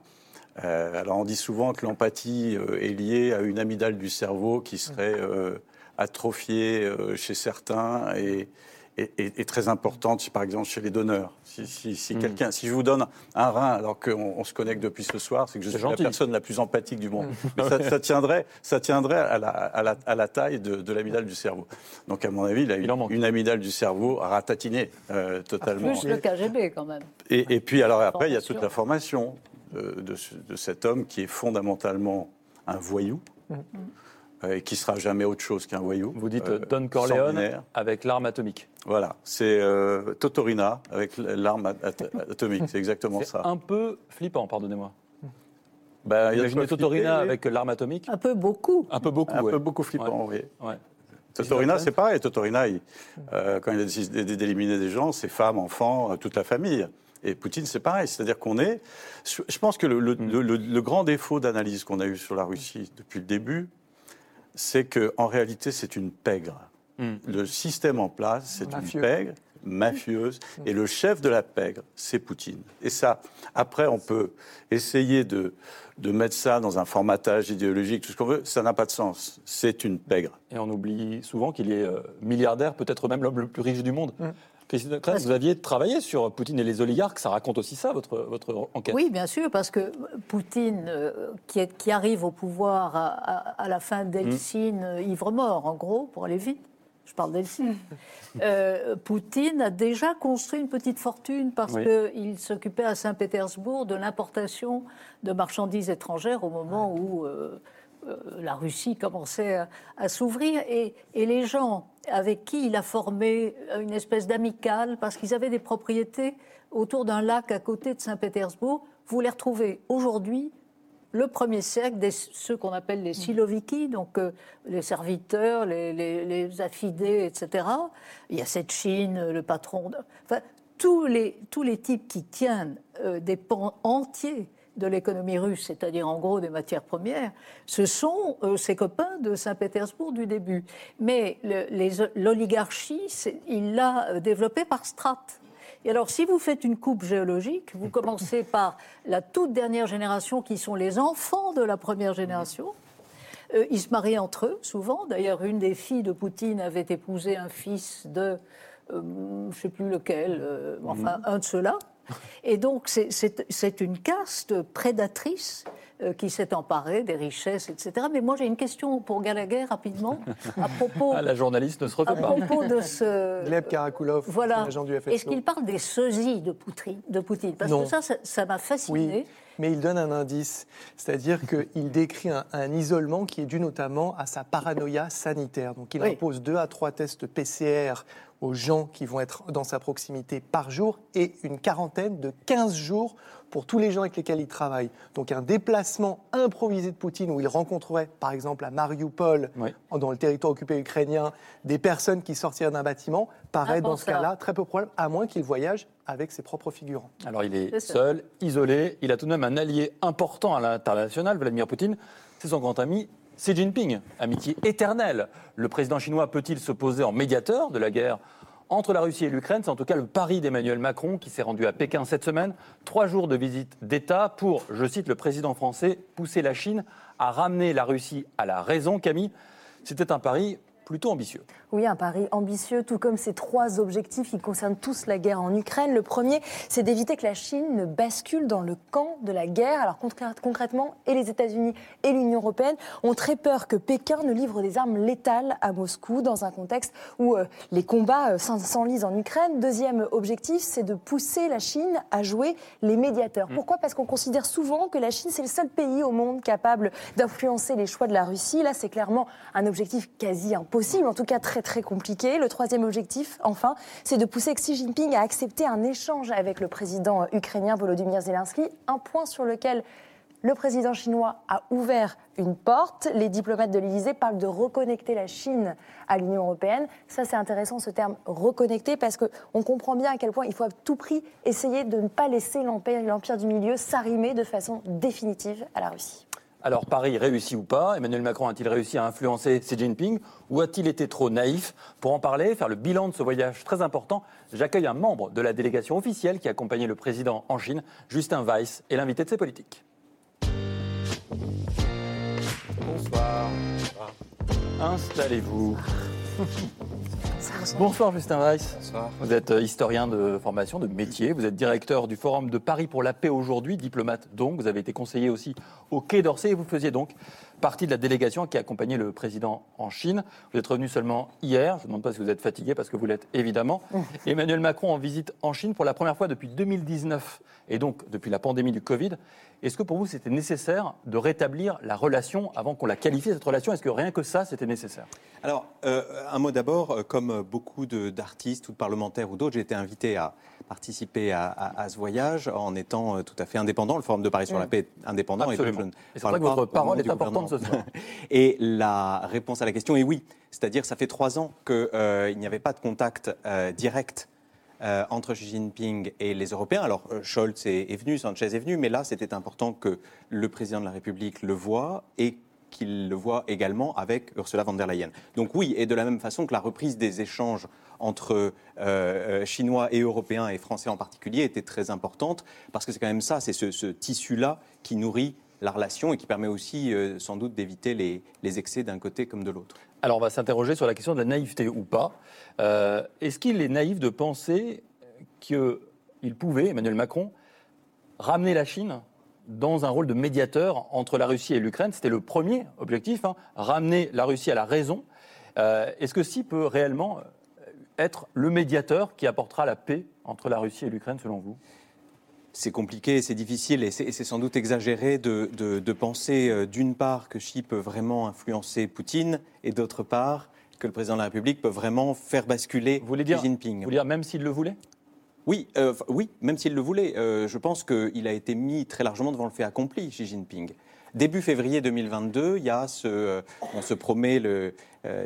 Euh, alors, on dit souvent que l'empathie euh, est liée à une amygdale du cerveau qui serait euh, atrophiée euh, chez certains et, est, très importante, par exemple, chez les donneurs. Si, hmm. quelqu'un, si je vous donne un rein alors qu'on se connecte depuis ce soir, c'est que je suis la personne la plus empathique du monde. Hmm. Mais ça, tiendrait, ça tiendrait à la, à la, taille de, l'amidale du cerveau. Donc, à mon avis, il a une, une amygdale du cerveau ratatinée euh, totalement. Plus le KGB, quand même. Et, puis, alors après, il y a toute la formation de, de, cet homme qui est fondamentalement un voyou. Hmm. Euh, et qui sera jamais autre chose qu'un voyou. Vous dites euh, Don Corleone avec l'arme atomique. Voilà, c'est euh, Totorina avec l'arme atomique, c'est exactement ça. Un peu flippant, pardonnez-moi. Ben, Imaginez Totorina avec l'arme atomique. Un peu beaucoup. Un peu beaucoup, Un peu beaucoup flippant, oui. Totorina, c'est pareil. Totorina, quand il a décidé d'éliminer des gens, ses femmes, enfants, toute la famille. Et Poutine, c'est pareil. C'est-à-dire qu'on est. Je pense que le, le grand défaut d'analyse qu'on a eu sur la Russie depuis le début, c'est qu'en réalité, c'est une pègre. Hmm. Le système en place, c'est une pègre mafieuse, hmm. et le chef de la pègre, c'est Poutine. Et ça, après, on peut essayer de, de mettre ça dans un formatage idéologique, tout ce qu'on veut, ça n'a pas de sens. C'est une pègre. Et on oublie souvent qu'il est euh, milliardaire, peut-être même l'homme le plus riche du monde. Hmm vous aviez travaillé sur Poutine et les oligarques. Ça raconte aussi ça, votre, votre enquête. Oui, bien sûr, parce que Poutine, euh, qui, qui, arrive au pouvoir à, la fin d'Eltsine, mmh. ivre-mort, en gros, pour aller vite, je parle d'Eltsine, euh, Poutine a déjà construit une petite fortune parce qu'il s'occupait à Saint-Pétersbourg de l'importation de marchandises étrangères au moment où... Euh, euh, la Russie commençait à, s'ouvrir et, les gens avec qui il a formé une espèce d'amicale, parce qu'ils avaient des propriétés autour d'un lac à côté de Saint-Pétersbourg, vous les retrouvez aujourd'hui le premier cercle, des, ceux qu'on appelle les Siloviki, donc euh, les serviteurs, les, affidés, etc. Il y a cette Chine, le patron. enfin, tous les, tous les types qui tiennent euh, des pans entiers de l'économie russe, c'est-à-dire en gros des matières premières, ce sont euh, ses copains de Saint-Pétersbourg du début. Mais l'oligarchie, il l'a euh, développée par strates. Et alors, si vous faites une coupe géologique, vous commencez par la toute dernière génération, qui sont les enfants de la première génération. Euh, ils se marient entre eux, souvent. D'ailleurs, une des filles de Poutine avait épousé un fils de, je ne sais plus lequel, enfin, un de ceux-là. Et donc, c'est une caste prédatrice euh, qui s'est emparée des richesses, etc. Mais moi, j'ai une question pour Gallagher, rapidement, à propos... Ah, la journaliste ne se refait pas. À propos de ce... Gleb Karakulov, voilà. agent du FSO. Est-ce qu'il parle des sosies de Poutine, de Poutine? Parce que ça, ça m'a fasciné. Oui mais il donne un indice, c'est-à-dire qu'il décrit un, isolement qui est dû notamment à sa paranoïa sanitaire. Donc il impose deux à trois tests PCR aux gens qui vont être dans sa proximité par jour et une quarantaine de 15 jours pour tous les gens avec lesquels il travaille. Donc un déplacement improvisé de Poutine où il rencontrerait, par exemple, à Mariupol, dans le territoire occupé ukrainien, des personnes qui sortiraient d'un bâtiment, paraît dans ce cas-là très peu probable, à moins qu'il voyage avec ses propres figurants. Alors il est, seul, isolé, il a tout de même un allié important à l'international, Vladimir Poutine, c'est son grand ami Xi Jinping, amitié éternelle. Le président chinois peut-il se poser en médiateur de la guerre entre la Russie et l'Ukraine? C'est en tout cas le pari d'Emmanuel Macron qui s'est rendu à Pékin cette semaine. Trois jours de visite d'État pour, je cite le président français, pousser la Chine à ramener la Russie à la raison. Camille, c'était un pari plutôt ambitieux. Oui, un pari ambitieux, tout comme ces trois objectifs qui concernent tous la guerre en Ukraine. Le premier, c'est d'éviter que la Chine ne bascule dans le camp de la guerre. Alors concrètement, et les États-Unis et l'Union européenne ont très peur que Pékin ne livre des armes létales à Moscou dans un contexte où euh, les combats euh, s'enlisent en Ukraine. Deuxième objectif, c'est de pousser la Chine à jouer les médiateurs. Mm. Pourquoi? Parce qu'on considère souvent que la Chine, c'est le seul pays au monde capable d'influencer les choix de la Russie. Là, c'est clairement un objectif quasi impossible, en tout cas très très compliqué. Le troisième objectif, enfin, c'est de pousser Xi Jinping à accepter un échange avec le président ukrainien Volodymyr Zelensky, un point sur lequel le président chinois a ouvert une porte. Les diplomates de l'Élysée parlent de reconnecter la Chine à l'Union européenne. Ça, c'est intéressant, ce terme reconnecter, parce qu'on comprend bien à quel point il faut à tout prix essayer de ne pas laisser l'Empire du Milieu s'arrimer de façon définitive à la Russie. Alors Paris réussit ou pas? Emmanuel Macron a-t-il réussi à influencer Xi Jinping? Ou a-t-il été trop naïf? Pour en parler, faire le bilan de ce voyage très important, j'accueille un membre de la délégation officielle qui a accompagné le président en Chine, Justin Weiss, et l'invité de ses politiques. Bonsoir. Installez-vous. Bonsoir Justin Weiss. Vous êtes euh, historien de formation, de métier. Vous êtes directeur du Forum de Paris pour la paix aujourd'hui, diplomate donc. Vous avez été conseiller aussi au Quai d'Orsay et vous faisiez donc partie de la délégation qui a accompagné le président en Chine. Vous êtes revenu seulement hier. Je ne demande pas si vous êtes fatigué parce que vous l'êtes évidemment. Emmanuel Macron en visite en Chine pour la première fois depuis 2019 et donc depuis la pandémie du Covid. Est-ce que pour vous, c'était nécessaire de rétablir la relation avant qu'on la qualifie, cette relation? Est-ce que rien que ça, c'était nécessaire? Alors, euh, un mot d'abord. Euh, comme beaucoup d'artistes ou de parlementaires ou d'autres, j'ai été invité à participer à, ce voyage en étant euh, tout à fait indépendant. Le Forum de Paris sur la paix est indépendant. Absolument. Et, c'est vrai que votre parole est importante ce soir. et la réponse à la question est oui. C'est-à-dire, ça fait trois ans qu'il n'y avait pas de contact direct euh, entre Xi Jinping et les Européens. Alors, euh, Scholz est, venu, Sanchez est venu, mais là, c'était important que le président de la République le voie et qu'il le voit également avec Ursula von der Leyen. Donc oui, et de la même façon que la reprise des échanges entre euh, Chinois et Européens et Français en particulier était très importante, parce que c'est quand même ça, c'est ce, tissu-là qui nourrit la relation et qui permet aussi sans doute d'éviter les excès d'un côté comme de l'autre. Alors on va s'interroger sur la question de la naïveté ou pas. Euh, est-ce qu'il est naïf de penser qu'il pouvait, Emmanuel Macron, ramener la Chine dans un rôle de médiateur entre la Russie et l'Ukraine? C'était le premier objectif, hein, ramener la Russie à la raison. Euh, est-ce que Xi peut réellement être le médiateur qui apportera la paix entre la Russie et l'Ukraine, selon vous? C'est compliqué, c'est difficile et c'est sans doute exagéré de, penser euh, d'une part que Xi peut vraiment influencer Poutine et d'autre part que le président de la République peut vraiment faire basculer Xi Jinping. Vous voulez dire même s'il le voulait? Oui, euh, oui, même s'il le voulait. Euh, je pense qu'il a été mis très largement devant le fait accompli, Xi Jinping. Début février 2022, il y a ce, on se promet le,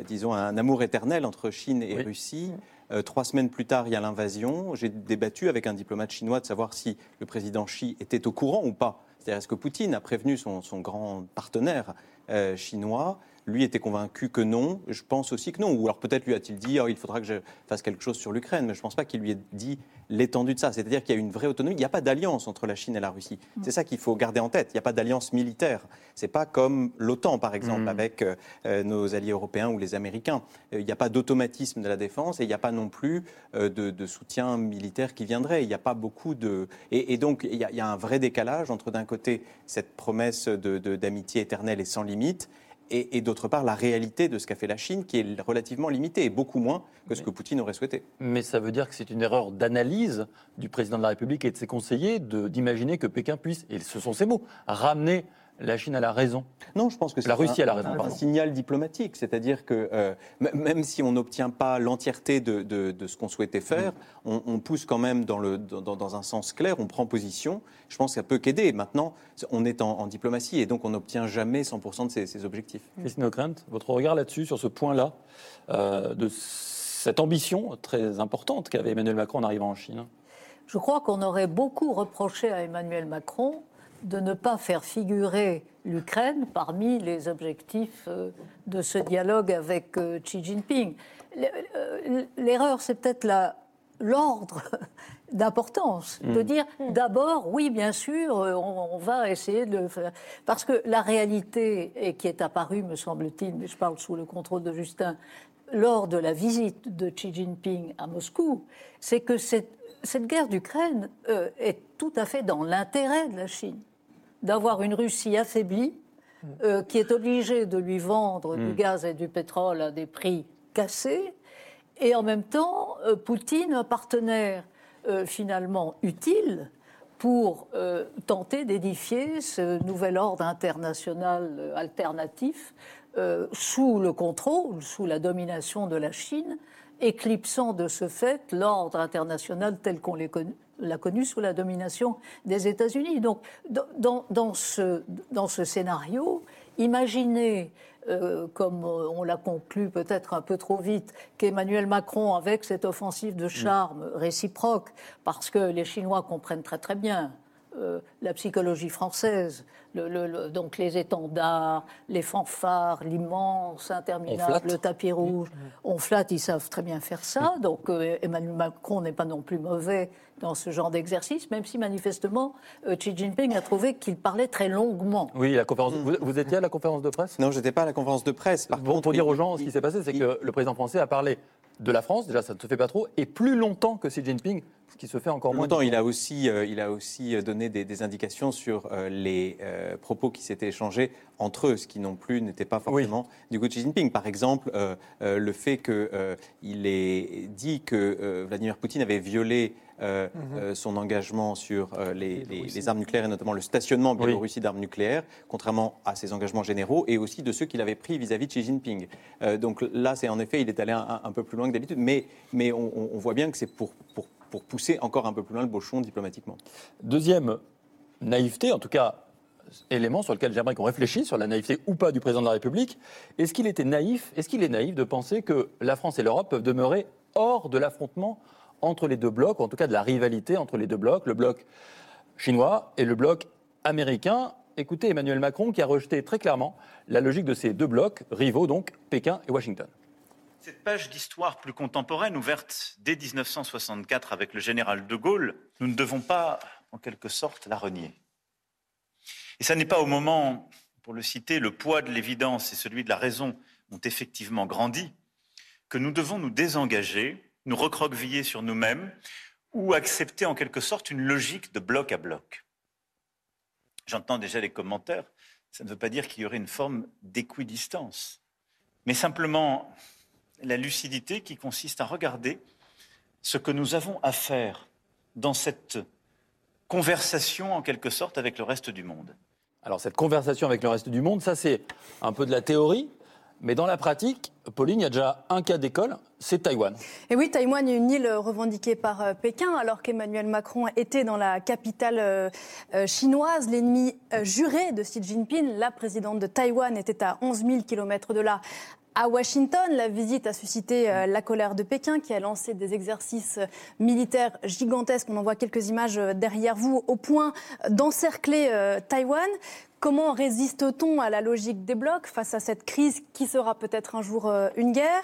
disons, un amour éternel entre Chine et Russie. Euh, trois semaines plus tard, il y a l'invasion. J'ai débattu avec un diplomate chinois de savoir si le président Xi était au courant ou pas. C'est-à-dire, est-ce que Poutine a prévenu son, grand partenaire euh, chinois? Lui était convaincu que non. Je pense aussi que non. Ou alors peut-être lui a-t-il dit oh, il faudra que je fasse quelque chose sur l'Ukraine. Mais je ne pense pas qu'il lui ait dit l'étendue de ça. C'est-à-dire qu'il y a une vraie autonomie. Il n'y a pas d'alliance entre la Chine et la Russie. Mm. C'est ça qu'il faut garder en tête. Il n'y a pas d'alliance militaire. C'est pas comme l'OTAN, par exemple, mm. avec euh, nos alliés européens ou les Américains. Euh, il n'y a pas d'automatisme de la défense et il n'y a pas non plus euh, de, soutien militaire qui viendrait. Il n'y a pas beaucoup de. Et, donc, il y, a, il y, a, un vrai décalage entre, d'un côté, cette promesse d'amitié éternelle et sans limite et, d'autre part la réalité de ce qu'a fait la Chine, qui est relativement limitée et beaucoup moins que ce que Poutine aurait souhaité. Mais ça veut dire que c'est une erreur d'analyse du président de la République et de ses conseillers d'imaginer que Pékin puisse, et ce sont ces mots, ramener la Chine a la raison. Non, je pense que c'est la Russie a la raison. Un, signal diplomatique, c'est-à-dire que euh, même si on n'obtient pas l'entièreté de, ce qu'on souhaitait faire, mm. on, pousse quand même dans, le, dans, un sens clair, on prend position. Je pense que ça peut qu'aider. Maintenant, on est en, diplomatie et donc on n'obtient jamais 100% de ses, objectifs. Mm. Christine O'Krent, votre regard là-dessus, sur ce point-là, euh, de cette ambition très importante qu'avait Emmanuel Macron en arrivant en Chine? Je crois qu'on aurait beaucoup reproché à Emmanuel Macron de ne pas faire figurer l'Ukraine parmi les objectifs euh, de ce dialogue avec euh, Xi Jinping. Euh, l'erreur, c'est peut-être l'ordre d'importance, de mm. dire d'abord, oui, bien sûr, on, va essayer de faire. Parce que la réalité, et qui est apparue, me semble-t-il, mais je parle sous le contrôle de Justin, lors de la visite de Xi Jinping à Moscou, c'est que cette, cette guerre d'Ukraine est tout à fait dans l'intérêt de la Chine d'avoir une Russie affaiblie euh, qui est obligée de lui vendre du mm. gaz et du pétrole à des prix cassés, et en même temps, euh, Poutine, un partenaire euh, finalement utile pour tenter d'édifier ce nouvel ordre international alternatif sous le contrôle, sous la domination de la Chine, éclipsant de ce fait l'ordre international tel qu'on l'a connu sous la domination des États-Unis. Donc, dans, dans, ce, dans, ce, scénario, imaginez, euh, comme on l'a conclu peut-être un peu trop vite, qu'Emmanuel Macron, avec cette offensive de charme réciproque, parce que les Chinois comprennent très très bien euh, la psychologie française, le, donc les étendards, les fanfares, l'immense, interminable tapis rouge. On flatte, ils savent très bien faire ça. Donc euh, Emmanuel Macron n'est pas non plus mauvais dans ce genre d'exercice, même si manifestement euh, Xi Jinping a trouvé qu'il parlait très longuement. Oui, la conférence. Vous, étiez à la conférence de presse? Non, je n'étais pas à la conférence de presse. Par contre, pour dire aux gens ce qui s'est passé, c'est que le président français a parlé de la France, déjà ça ne se fait pas trop, et plus longtemps que Xi Jinping, ce qui se fait encore moins. Longtemps, il a aussi, euh, il a aussi donné des, indications sur euh, les euh, propos qui s'étaient échangés entre eux, ce qui non plus n'était pas forcément du goût de Xi Jinping. Par exemple, le fait qu'il ait dit que Vladimir Poutine avait violé mhm. son engagement sur les, armes nucléaires et notamment le stationnement en Biélorussie d'armes nucléaires, contrairement à ses engagements généraux et aussi de ceux qu'il avait pris vis-à-vis de Xi Jinping. donc là, c'est en effet, il est allé un, peu plus loin que d'habitude, mais, mais on, on, voit bien que c'est pour, pour pour pousser encore un peu plus loin le bochon diplomatiquement. Deuxième naïveté, en tout cas élément sur lequel j'aimerais qu'on réfléchisse sur la naïveté ou pas du président de la République. Est-ce qu'il était naïf Est-ce qu'il est naïf de penser que la France et l'Europe peuvent demeurer hors de l'affrontement entre les deux blocs, ou en tout cas de la rivalité entre les deux blocs, le bloc chinois et le bloc américain? Écoutez Emmanuel Macron qui a rejeté très clairement la logique de ces deux blocs rivaux, donc Pékin et Washington. Cette page d'histoire plus contemporaine, ouverte dès 1964 avec le général de Gaulle, nous ne devons pas, en quelque sorte, la renier. Et ce n'est pas au moment, pour le citer, le poids de l'évidence et celui de la raison ont effectivement grandi, que nous devons nous désengager, nous recroqueviller sur nous-mêmes ou accepter en quelque sorte une logique de bloc à bloc. J'entends déjà les commentaires, ça ne veut pas dire qu'il y aurait une forme d'équidistance, mais simplement la lucidité qui consiste à regarder ce que nous avons à faire dans cette conversation en quelque sorte avec le reste du monde. Alors cette conversation avec le reste du monde, ça c'est un peu de la théorie, mais dans la pratique, Pauline, il y a déjà un cas d'école, c'est Taïwan. Et oui, Taïwan est une île revendiquée par euh, Pékin, alors qu'Emmanuel Macron était dans la capitale euh, euh, chinoise. L'ennemi juré de Xi Jinping, la présidente de Taïwan, était à 11 000 km de là, à Washington. La visite a suscité euh, la colère de Pékin qui a lancé des exercices euh, militaires gigantesques. On en voit quelques images euh, derrière vous au point d'encercler Taïwan. Comment résiste-t-on à la logique des blocs face à cette crise qui sera peut-être un jour une guerre?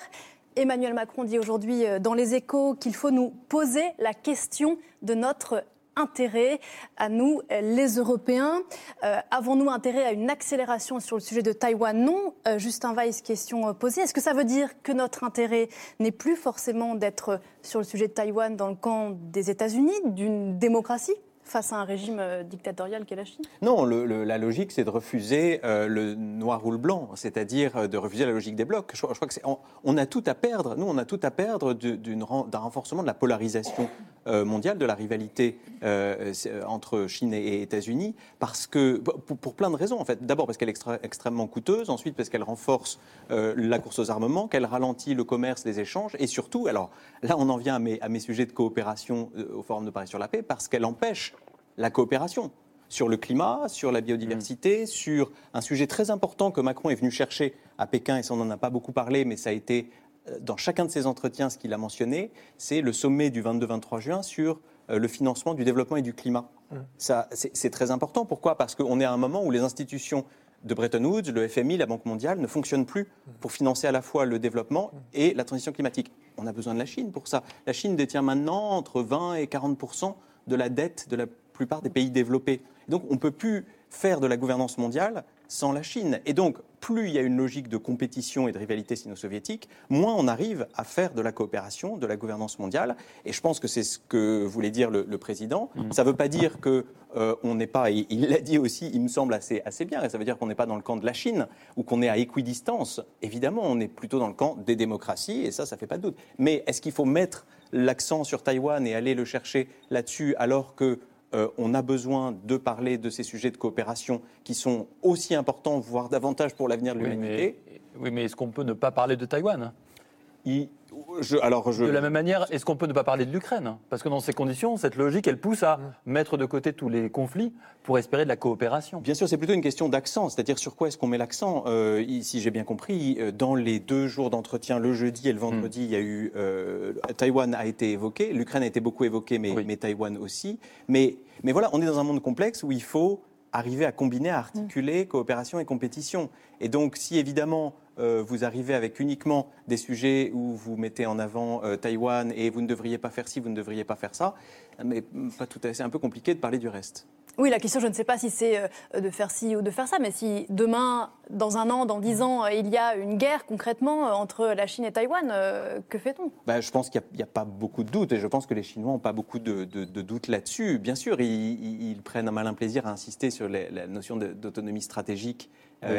Emmanuel Macron dit aujourd'hui dans les échos qu'il faut nous poser la question de notre intérêt à nous, les Européens euh, Avons-nous intérêt à une accélération sur le sujet de Taïwan? Non. Euh, Justin Weiss, question euh, posée. Est-ce que ça veut dire que notre intérêt n'est plus forcément d'être sur le sujet de Taïwan dans le camp des États-Unis, d'une démocratie? Face à un régime euh, dictatorial qu'est la Chine? Non, la logique, c'est de refuser euh, le noir ou le blanc, c'est-à-dire euh, de refuser la logique des blocs. Je, crois que on, a tout à perdre. Nous, on a tout à perdre d'un renforcement de la polarisation mondiale, de la rivalité entre Chine et États-Unis, parce que pour, plein de raisons en fait. D'abord parce qu'elle est extrêmement coûteuse, ensuite parce qu'elle renforce la course aux armements, qu'elle ralentit le commerce, les échanges, et surtout, alors là, on en vient à mes, sujets de coopération au Forum de Paris sur la paix, parce qu'elle empêche la coopération sur le climat, sur la biodiversité, mm. sur un sujet très important que Macron est venu chercher à Pékin, et ça on n'en a pas beaucoup parlé, mais ça a été euh, dans chacun de ses entretiens ce qu'il a mentionné, c'est le sommet du 22-23 juin sur euh, le financement du développement et du climat. Mm. Ça, c'est très important. Pourquoi? Parce qu'on est à un moment où les institutions de Bretton Woods, le FMI, la Banque mondiale ne fonctionnent plus pour financer à la fois le développement mm. et la transition climatique. On a besoin de la Chine pour ça. La Chine détient maintenant entre 20 et 40% de la dette de la plupart des pays développés. donc on ne peut plus faire de la gouvernance mondiale sans la Chine. Et donc, plus il y a une logique de compétition et de rivalité sino-soviétique, moins on arrive à faire de la coopération, de la gouvernance mondiale. Et je pense que c'est ce que voulait dire le, président. Mm. Ça ne veut pas dire que euh, on n'est pas, et il l'a dit aussi, il me semble assez, assez bien, et ça veut dire qu'on n'est pas dans le camp de la Chine ou qu'on est à équidistance. Évidemment, on est plutôt dans le camp des démocraties, et ça, ça ne fait pas de doute. Mais est-ce qu'il faut mettre l'accent sur Taïwan et aller le chercher là-dessus alors que euh, on a besoin de parler de ces sujets de coopération qui sont aussi importants, voire davantage pour l'avenir de l'humanité. Oui, mais, est-ce qu'on peut ne pas parler de Taïwan? Alors De la même manière, est-ce qu'on peut ne pas parler de l'Ukraine Parce que dans ces conditions, cette logique, elle pousse à mettre de côté tous les conflits pour espérer de la coopération. Bien sûr, c'est plutôt une question d'accent, c'est-à-dire sur quoi est-ce qu'on met l'accent euh, Si j'ai bien compris, euh, dans les deux jours d'entretien, le jeudi et le vendredi, hmm. il y a eu euh, Taïwan a été évoqué, l'Ukraine a été beaucoup évoquée, mais, mais Taïwan aussi. Mais, mais voilà, on est dans un monde complexe où il faut arriver à combiner, à articuler coopération et compétition. Et donc, si évidemment euh, vous arrivez avec uniquement des sujets où vous mettez en avant euh, Taïwan et vous ne devriez pas faire ci, vous ne devriez pas faire ça, mais pas tout à fait, c'est un peu compliqué de parler du reste. Oui, la question, je ne sais pas si c'est euh, de faire ci ou de faire ça, mais si demain, dans un an, dans dix ans, il y a une guerre concrètement euh, entre la Chine et Taïwan, euh, que fait-on? Bah, Je pense qu'il n'y a, pas beaucoup de doutes, et je pense que les Chinois n'ont pas beaucoup de, doutes là-dessus. Bien sûr, ils, prennent un malin plaisir à insister sur la notion d'autonomie stratégique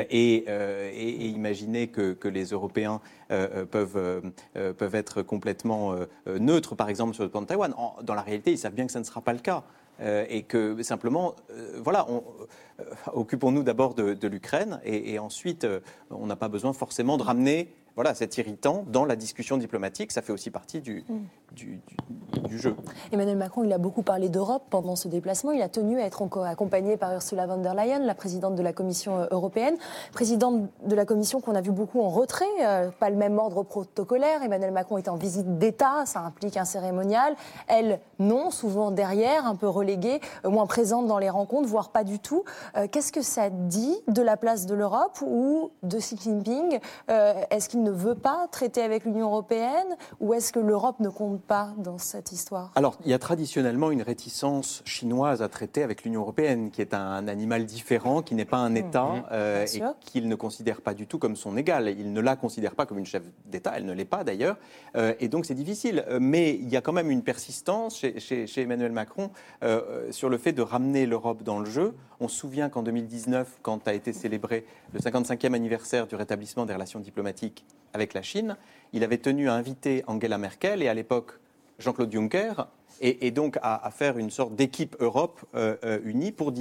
et, imaginer que, les Européens peuvent, peuvent être complètement neutres, par exemple, sur le plan de Taïwan. dans la réalité, ils savent bien que ça ne sera pas le cas. Euh, et que simplement, euh, voilà, euh, occupons-nous d'abord de, l'Ukraine et, ensuite, on n'a pas besoin forcément de ramener voilà, cet irritant dans la discussion diplomatique. Ça fait aussi partie du, mm. du, jeu. Emmanuel Macron, il a beaucoup parlé d'Europe pendant ce déplacement. Il a tenu à être encore accompagné par Ursula von der Leyen, la présidente de la Commission euh, européenne. Présidente de la Commission qu'on a vu beaucoup en retrait, euh, pas le même ordre protocolaire. Emmanuel Macron est en visite d'État, ça implique un cérémonial. Elle, non, souvent derrière, un peu reléguée, euh, moins présente dans les rencontres, voire pas du tout. Qu'est-ce que ça dit de la place de l'Europe ou de Xi Jinping? Est-ce qu'il ne veut pas traiter avec l'Union européenne ou est-ce que l'Europe ne compte pas dans cette histoire? Alors, il y a traditionnellement une réticence chinoise à traiter avec l'Union européenne, qui est un animal différent, qui n'est pas un État mmh. euh, et qu'il ne considère pas du tout comme son égal. Il ne la considère pas comme une chef d'État, elle ne l'est pas d'ailleurs, euh, et donc c'est difficile. Mais il y a quand même une persistance chez, Emmanuel Macron euh, sur le fait de ramener l'Europe dans le jeu. On se souvient qu'en 2019, quand a été célébré le 55e anniversaire du rétablissement des relations diplomatiques avec la Chine, il avait tenu à inviter Angela Merkel et à l'époque Jean-Claude Juncker, et, donc à, faire une sorte d'équipe Europe euh, euh, unie pour,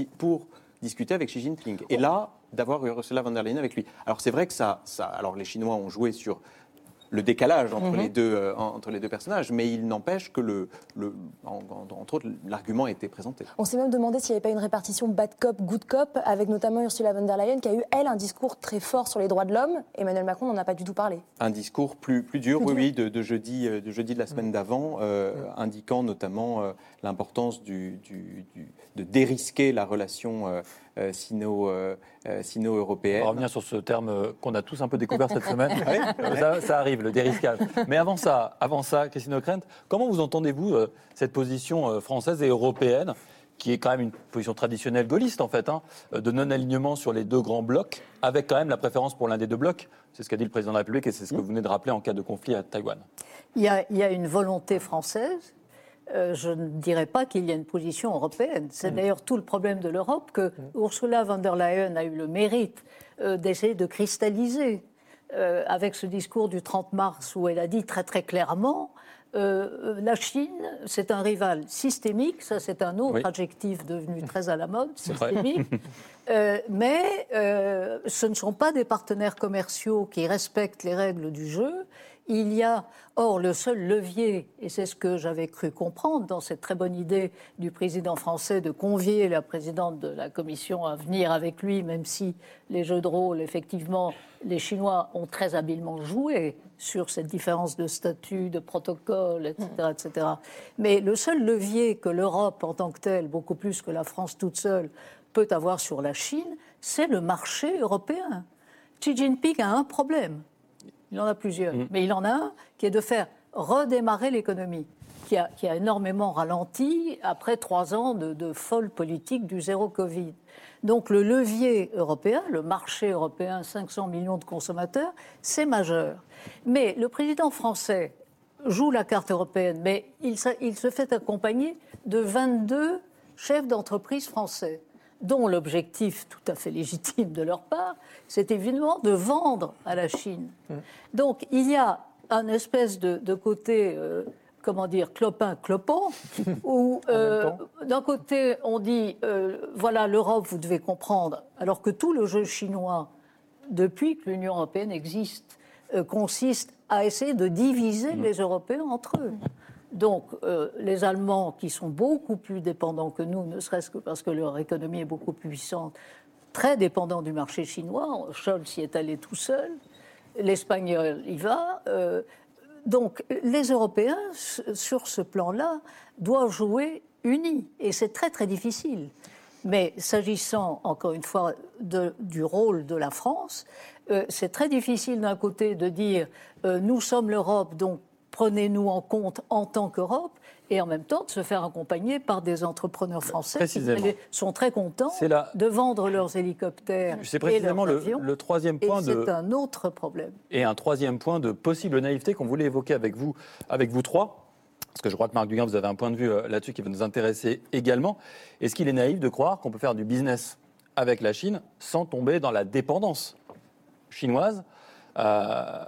discuter avec Xi Jinping. Et là, d'avoir Ursula von der Leyen avec lui. Alors c'est vrai que ça, alors les Chinois ont joué sur le décalage entre, mhm. les deux, euh, entre les deux personnages, mais il n'empêche que, le, le entre autres, l'argument a été présenté. On s'est même demandé s'il n'y avait pas une répartition bad cop, good cop, avec notamment Ursula von der Leyen, qui a eu, elle, un discours très fort sur les droits de l'homme. Emmanuel Macron n'en a pas du tout parlé. Un discours plus, plus dur, oui, oui, de, jeudi, euh, de jeudi de la semaine d'avant, euh, indiquant notamment l'importance du, du, de dérisquer la relation sino-européenne. On va revenir sur ce terme qu'on a tous un peu découvert cette semaine. ça, arrive, le dérisquage. Mais avant ça, avant ça Christine Ockrent, comment vous entendez-vous euh, cette position française et européenne qui est quand même une position traditionnelle gaulliste en fait, hein, de non-alignement sur les deux grands blocs, avec quand même la préférence pour l'un des deux blocs? C'est ce qu'a dit le président de la République et c'est ce que vous venez de rappeler en cas de conflit à Taïwan. Il y a, il y a une volonté française euh, je ne dirais pas qu'il y a une position européenne. C'est mm. d'ailleurs tout le problème de l'Europe que mm. Ursula von der Leyen a eu le mérite euh, d'essayer de cristalliser euh, avec ce discours du 30 mars où elle a dit très très clairement la Chine, c'est un rival systémique, ça c'est un autre adjectif devenu très à la mode, systémique, mais ce ne sont pas des partenaires commerciaux qui respectent les règles du jeu, il y a, or, le seul levier, et c'est ce que j'avais cru comprendre dans cette très bonne idée du président français de convier la présidente de la Commission à venir avec lui, même si les jeux de rôle, effectivement, les Chinois ont très habilement joué sur cette différence de statut, de protocole, etc. etc. Mais le seul levier que l'Europe en tant que telle, beaucoup plus que la France toute seule, peut avoir sur la Chine, c'est le marché européen. Xi Jinping a un problème il en a plusieurs. Mm. Mais il en a un qui est de faire redémarrer l'économie, qui a, qui a, énormément ralenti après trois ans de, de, folle politique du zéro Covid. Donc le levier européen, le marché européen, 500 millions de consommateurs, c'est majeur. Mais le président français joue la carte européenne, mais il, il se fait accompagner de 22 chefs d'entreprise français dont l'objectif tout à fait légitime de leur part, c'est évidemment de vendre à la Chine. Mmh. Donc il y a un espèce de, côté, euh, comment dire, clopin-clopant, où euh, d'un côté on dit, euh, voilà, l'Europe, vous devez comprendre, alors que tout le jeu chinois, depuis que l'Union européenne existe, consiste à essayer de diviser mmh. les Européens entre eux. Donc, euh, les Allemands, qui sont beaucoup plus dépendants que nous, ne serait-ce que parce que leur économie est beaucoup plus puissante, très dépendants du marché chinois, Scholz y est allé tout seul, l'Espagnol y va. Euh, donc, les Européens, sur ce plan-là, doivent jouer unis. Et c'est très, très difficile. Mais s'agissant, encore une fois, du rôle de la France, euh, c'est très difficile d'un côté de dire nous sommes l'Europe, donc prenez-nous en compte en tant qu'Europe et en même temps de se faire accompagner par des entrepreneurs français qui sont très contents de vendre leurs hélicoptères. C'est précisément le, le, troisième point de. C'est un autre problème. Et un troisième point de possible naïveté qu'on voulait évoquer avec vous, avec vous trois. Parce que je crois que Marc Duguin, vous avez un point de vue euh, là-dessus qui va nous intéresser également. Est-ce qu'il est naïf de croire qu'on peut faire du business avec la Chine sans tomber dans la dépendance chinoise euh,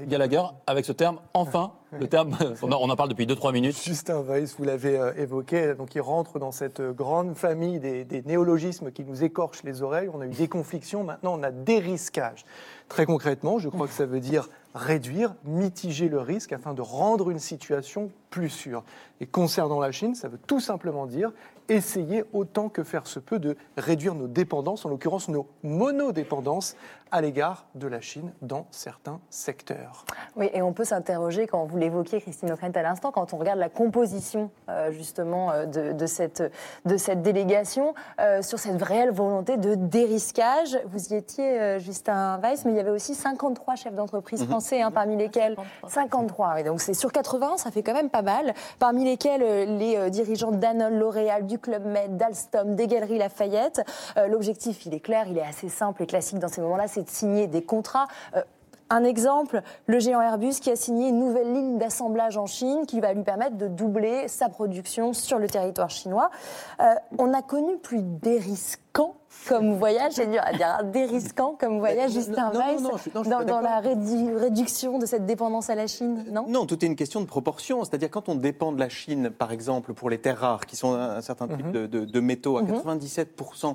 Gallagher, avec ce terme, enfin, le terme, on en parle depuis 2-3 minutes. Justin Weiss, vous l'avez euh, évoqué, donc il rentre dans cette euh, grande famille des, des, néologismes qui nous écorchent les oreilles. On a eu des conflictions, maintenant on a des risquages. Très concrètement, je crois que ça veut dire réduire, mitiger le risque afin de rendre une situation plus sûre. Et concernant la Chine, ça veut tout simplement dire essayer autant que faire se peut de réduire nos dépendances, en l'occurrence nos monodépendances, à l'égard de la Chine dans certains secteurs. Oui, et on peut s'interroger, quand vous l'évoquiez, Christine O'Krent, à l'instant, quand on regarde la composition euh, justement euh, de, cette, de cette délégation, euh, sur cette réelle volonté de dérisquage. Vous y étiez, Justin Weiss, mais il y avait aussi 53 chefs d'entreprise mhm. français, hein, parmi lesquels 53. oui, donc c'est sur 80, ça fait quand même pas mal. Parmi lesquels les dirigeants Danone, L'Oréal, du Club Med, d'Alstom, des Galeries Lafayette. L'objectif, il est clair, il est assez simple et classique dans ces moments-là c'est de signer des contrats. Euh, un exemple, le géant Airbus qui a signé une nouvelle ligne d'assemblage en Chine qui va lui permettre de doubler sa production sur le territoire chinois. Euh, on a connu plus dérisquant comme voyage, j'ai dû dire dérisquant comme voyage, Justin Weiss, dans, dans la réduction de cette dépendance à la Chine, non? Non, tout est une question de proportion. C'est-à-dire quand on dépend de la Chine, par exemple, pour les terres rares, qui sont un certain type mhm. de, métaux à 97%, mhm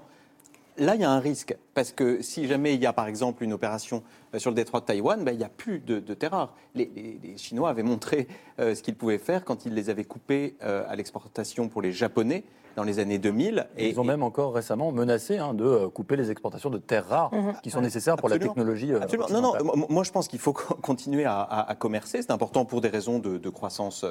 là, il y a un risque, parce que si jamais il y a, par exemple, une opération euh, sur le détroit de Taïwan, ben, il n'y a plus de, de terres rares. Les, Chinois avaient montré euh, ce qu'ils pouvaient faire quand ils les avaient coupées euh, à l'exportation pour les Japonais dans les années 2000. Et, ils ont même encore récemment menacé hein, de euh, couper les exportations de terres rares mhm. qui sont nécessaires pour la technologie. Euh, Absolument. Non, non, moi je pense qu'il faut continuer à, commercer. C'est important pour des raisons de, croissance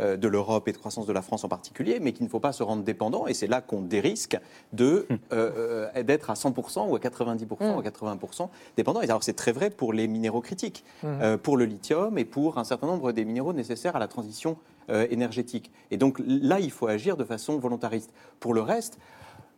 euh, de l'Europe et de croissance de la France en particulier, mais qu'il ne faut pas se rendre dépendant. Et c'est là qu'on dérisque de, d'être à 100% ou à 90% ou à 80% hum. dépendant. Et alors c'est très vrai pour les minéraux critiques, hum. pour le lithium et pour un certain nombre des minéraux nécessaires à la transition euh, énergétique. Et donc là, il faut agir de façon volontariste. Pour le reste,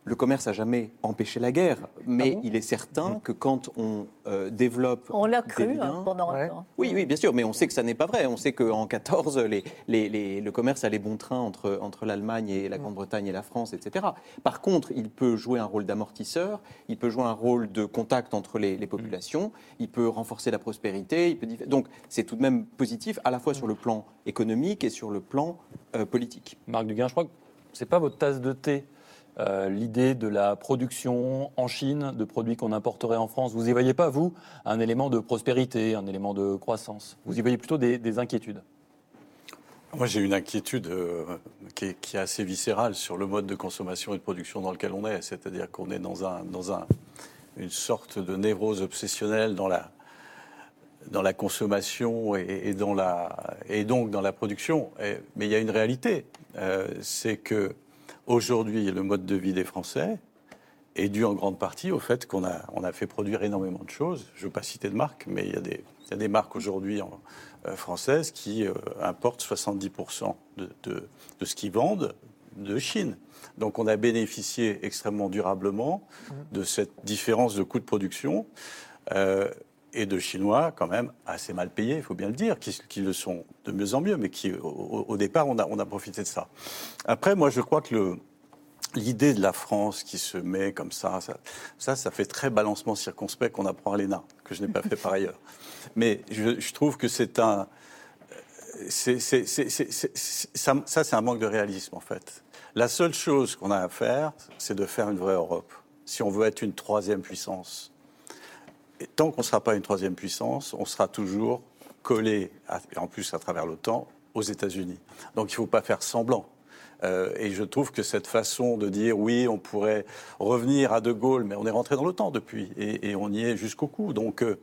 le commerce n'a jamais empêché la guerre, mais ah il est certain que quand on euh, développe. On l'a cru hein, pendant un temps. Oui, oui, bien sûr, mais on sait que ça n'est pas vrai. On sait qu'en 14, les, les, le commerce allait bon train entre, entre l'Allemagne et la Grande-Bretagne et la France, etc. Par contre, il peut jouer un rôle d'amortisseur, il peut jouer un rôle de contact entre les, populations, il peut renforcer la prospérité. Il peut... Donc, c'est tout de même positif, à la fois sur le plan économique et sur le plan euh, politique. Marc Duguin, je crois que ce n'est pas votre tasse de thé euh, l'idée de la production en Chine de produits qu'on importerait en France. Vous y voyez pas, vous, un élément de prospérité, un élément de croissance Vous y voyez plutôt des, inquiétudes moi, j'ai une inquiétude euh, qui, est, assez viscérale sur le mode de consommation et de production dans lequel on est. C'est-à-dire qu'on est dans, un, dans un, une sorte de névrose obsessionnelle dans la, dans la consommation et, dans la, et donc dans la production. mais il y a une réalité, euh, c'est que Aujourd'hui, le mode de vie des Français est dû en grande partie au fait qu'on a, on a fait produire énormément de choses. Je ne veux pas citer de marques, mais il y a des, il y a des marques aujourd'hui euh, françaises qui euh, importent 70% de, de, de, ce qu'ils vendent de Chine. Donc on a bénéficié extrêmement durablement de cette différence de coût de production. Euh, et de Chinois quand même assez mal payés, il faut bien le dire, qui, le sont de mieux en mieux, mais qui, au, départ, on a, profité de ça. Après, moi, je crois que l'idée de la France qui se met comme ça, ça, ça, fait très balancement circonspect qu'on apprend à l'ENA, que je n'ai pas fait par ailleurs. Mais je, trouve que c'est un... ça c'est un manque de réalisme, en fait. La seule chose qu'on a à faire, c'est de faire une vraie Europe. Si on veut être une troisième puissance, tant qu'on ne sera pas une troisième puissance, on sera toujours collé, en plus à travers l'OTAN, aux États-Unis. Donc il ne faut pas faire semblant. Euh, et je trouve que cette façon de dire oui, on pourrait revenir à De Gaulle, mais on est rentré dans l'OTAN depuis, et, on y est jusqu'au cou. Donc euh,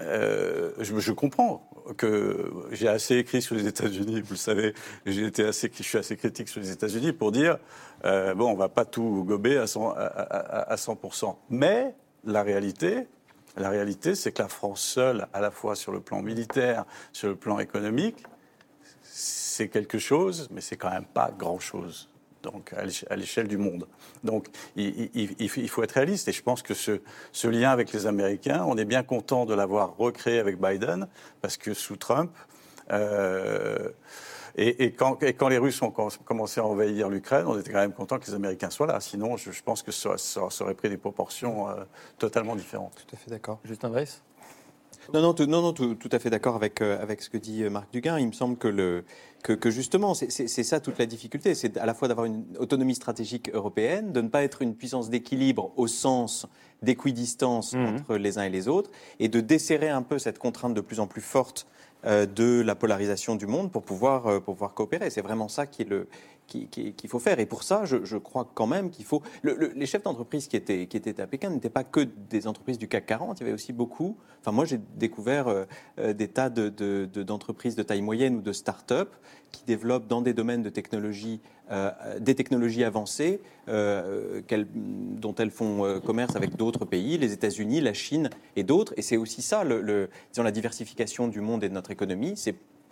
euh, je, comprends que j'ai assez écrit sur les États-Unis, vous le savez, j'ai été assez, je suis assez critique sur les États-Unis pour dire bon, on va pas tout gober à 100, à 100%. Mais la réalité, la réalité, c'est que la France seule, à la fois sur le plan militaire, sur le plan économique, c'est quelque chose, mais c'est quand même pas grand-chose donc à l'échelle du monde. Donc il, faut être réaliste et je pense que ce, lien avec les Américains, on est bien content de l'avoir recréé avec Biden parce que sous Trump, euh, et, quand, quand, les Russes ont commencé à envahir l'Ukraine, on était quand même content que les Américains soient là. Sinon, je, pense que ça, ça, aurait pris des proportions euh, totalement différentes. Tout à fait d'accord. Justin Weiss non, non, tout, non, non, tout, à fait d'accord avec, euh, avec ce que dit euh, Marc Duguin. Il me semble que, le, que, que justement, c'est ça toute la difficulté. C'est à la fois d'avoir une autonomie stratégique européenne, de ne pas être une puissance d'équilibre au sens d'équidistance mmh. entre les uns et les autres, et de desserrer un peu cette contrainte de plus en plus forte euh, de la polarisation du monde pour pouvoir, euh, pour pouvoir coopérer. C'est vraiment ça qui est le, qu'il faut faire. Et pour ça, je, crois quand même qu'il faut. les chefs d'entreprise qui étaient, qui étaient à Pékin n'étaient pas que des entreprises du CAC 40. Il y avait aussi beaucoup. Enfin, moi, j'ai découvert euh, des tas d'entreprises de, de, taille moyenne ou de start-up qui développent dans des domaines de technologie, euh, des technologies avancées euh, dont elles font euh, commerce avec d'autres pays, les États-Unis, la Chine et d'autres. Et c'est aussi ça, le, la diversification du monde et de notre économie.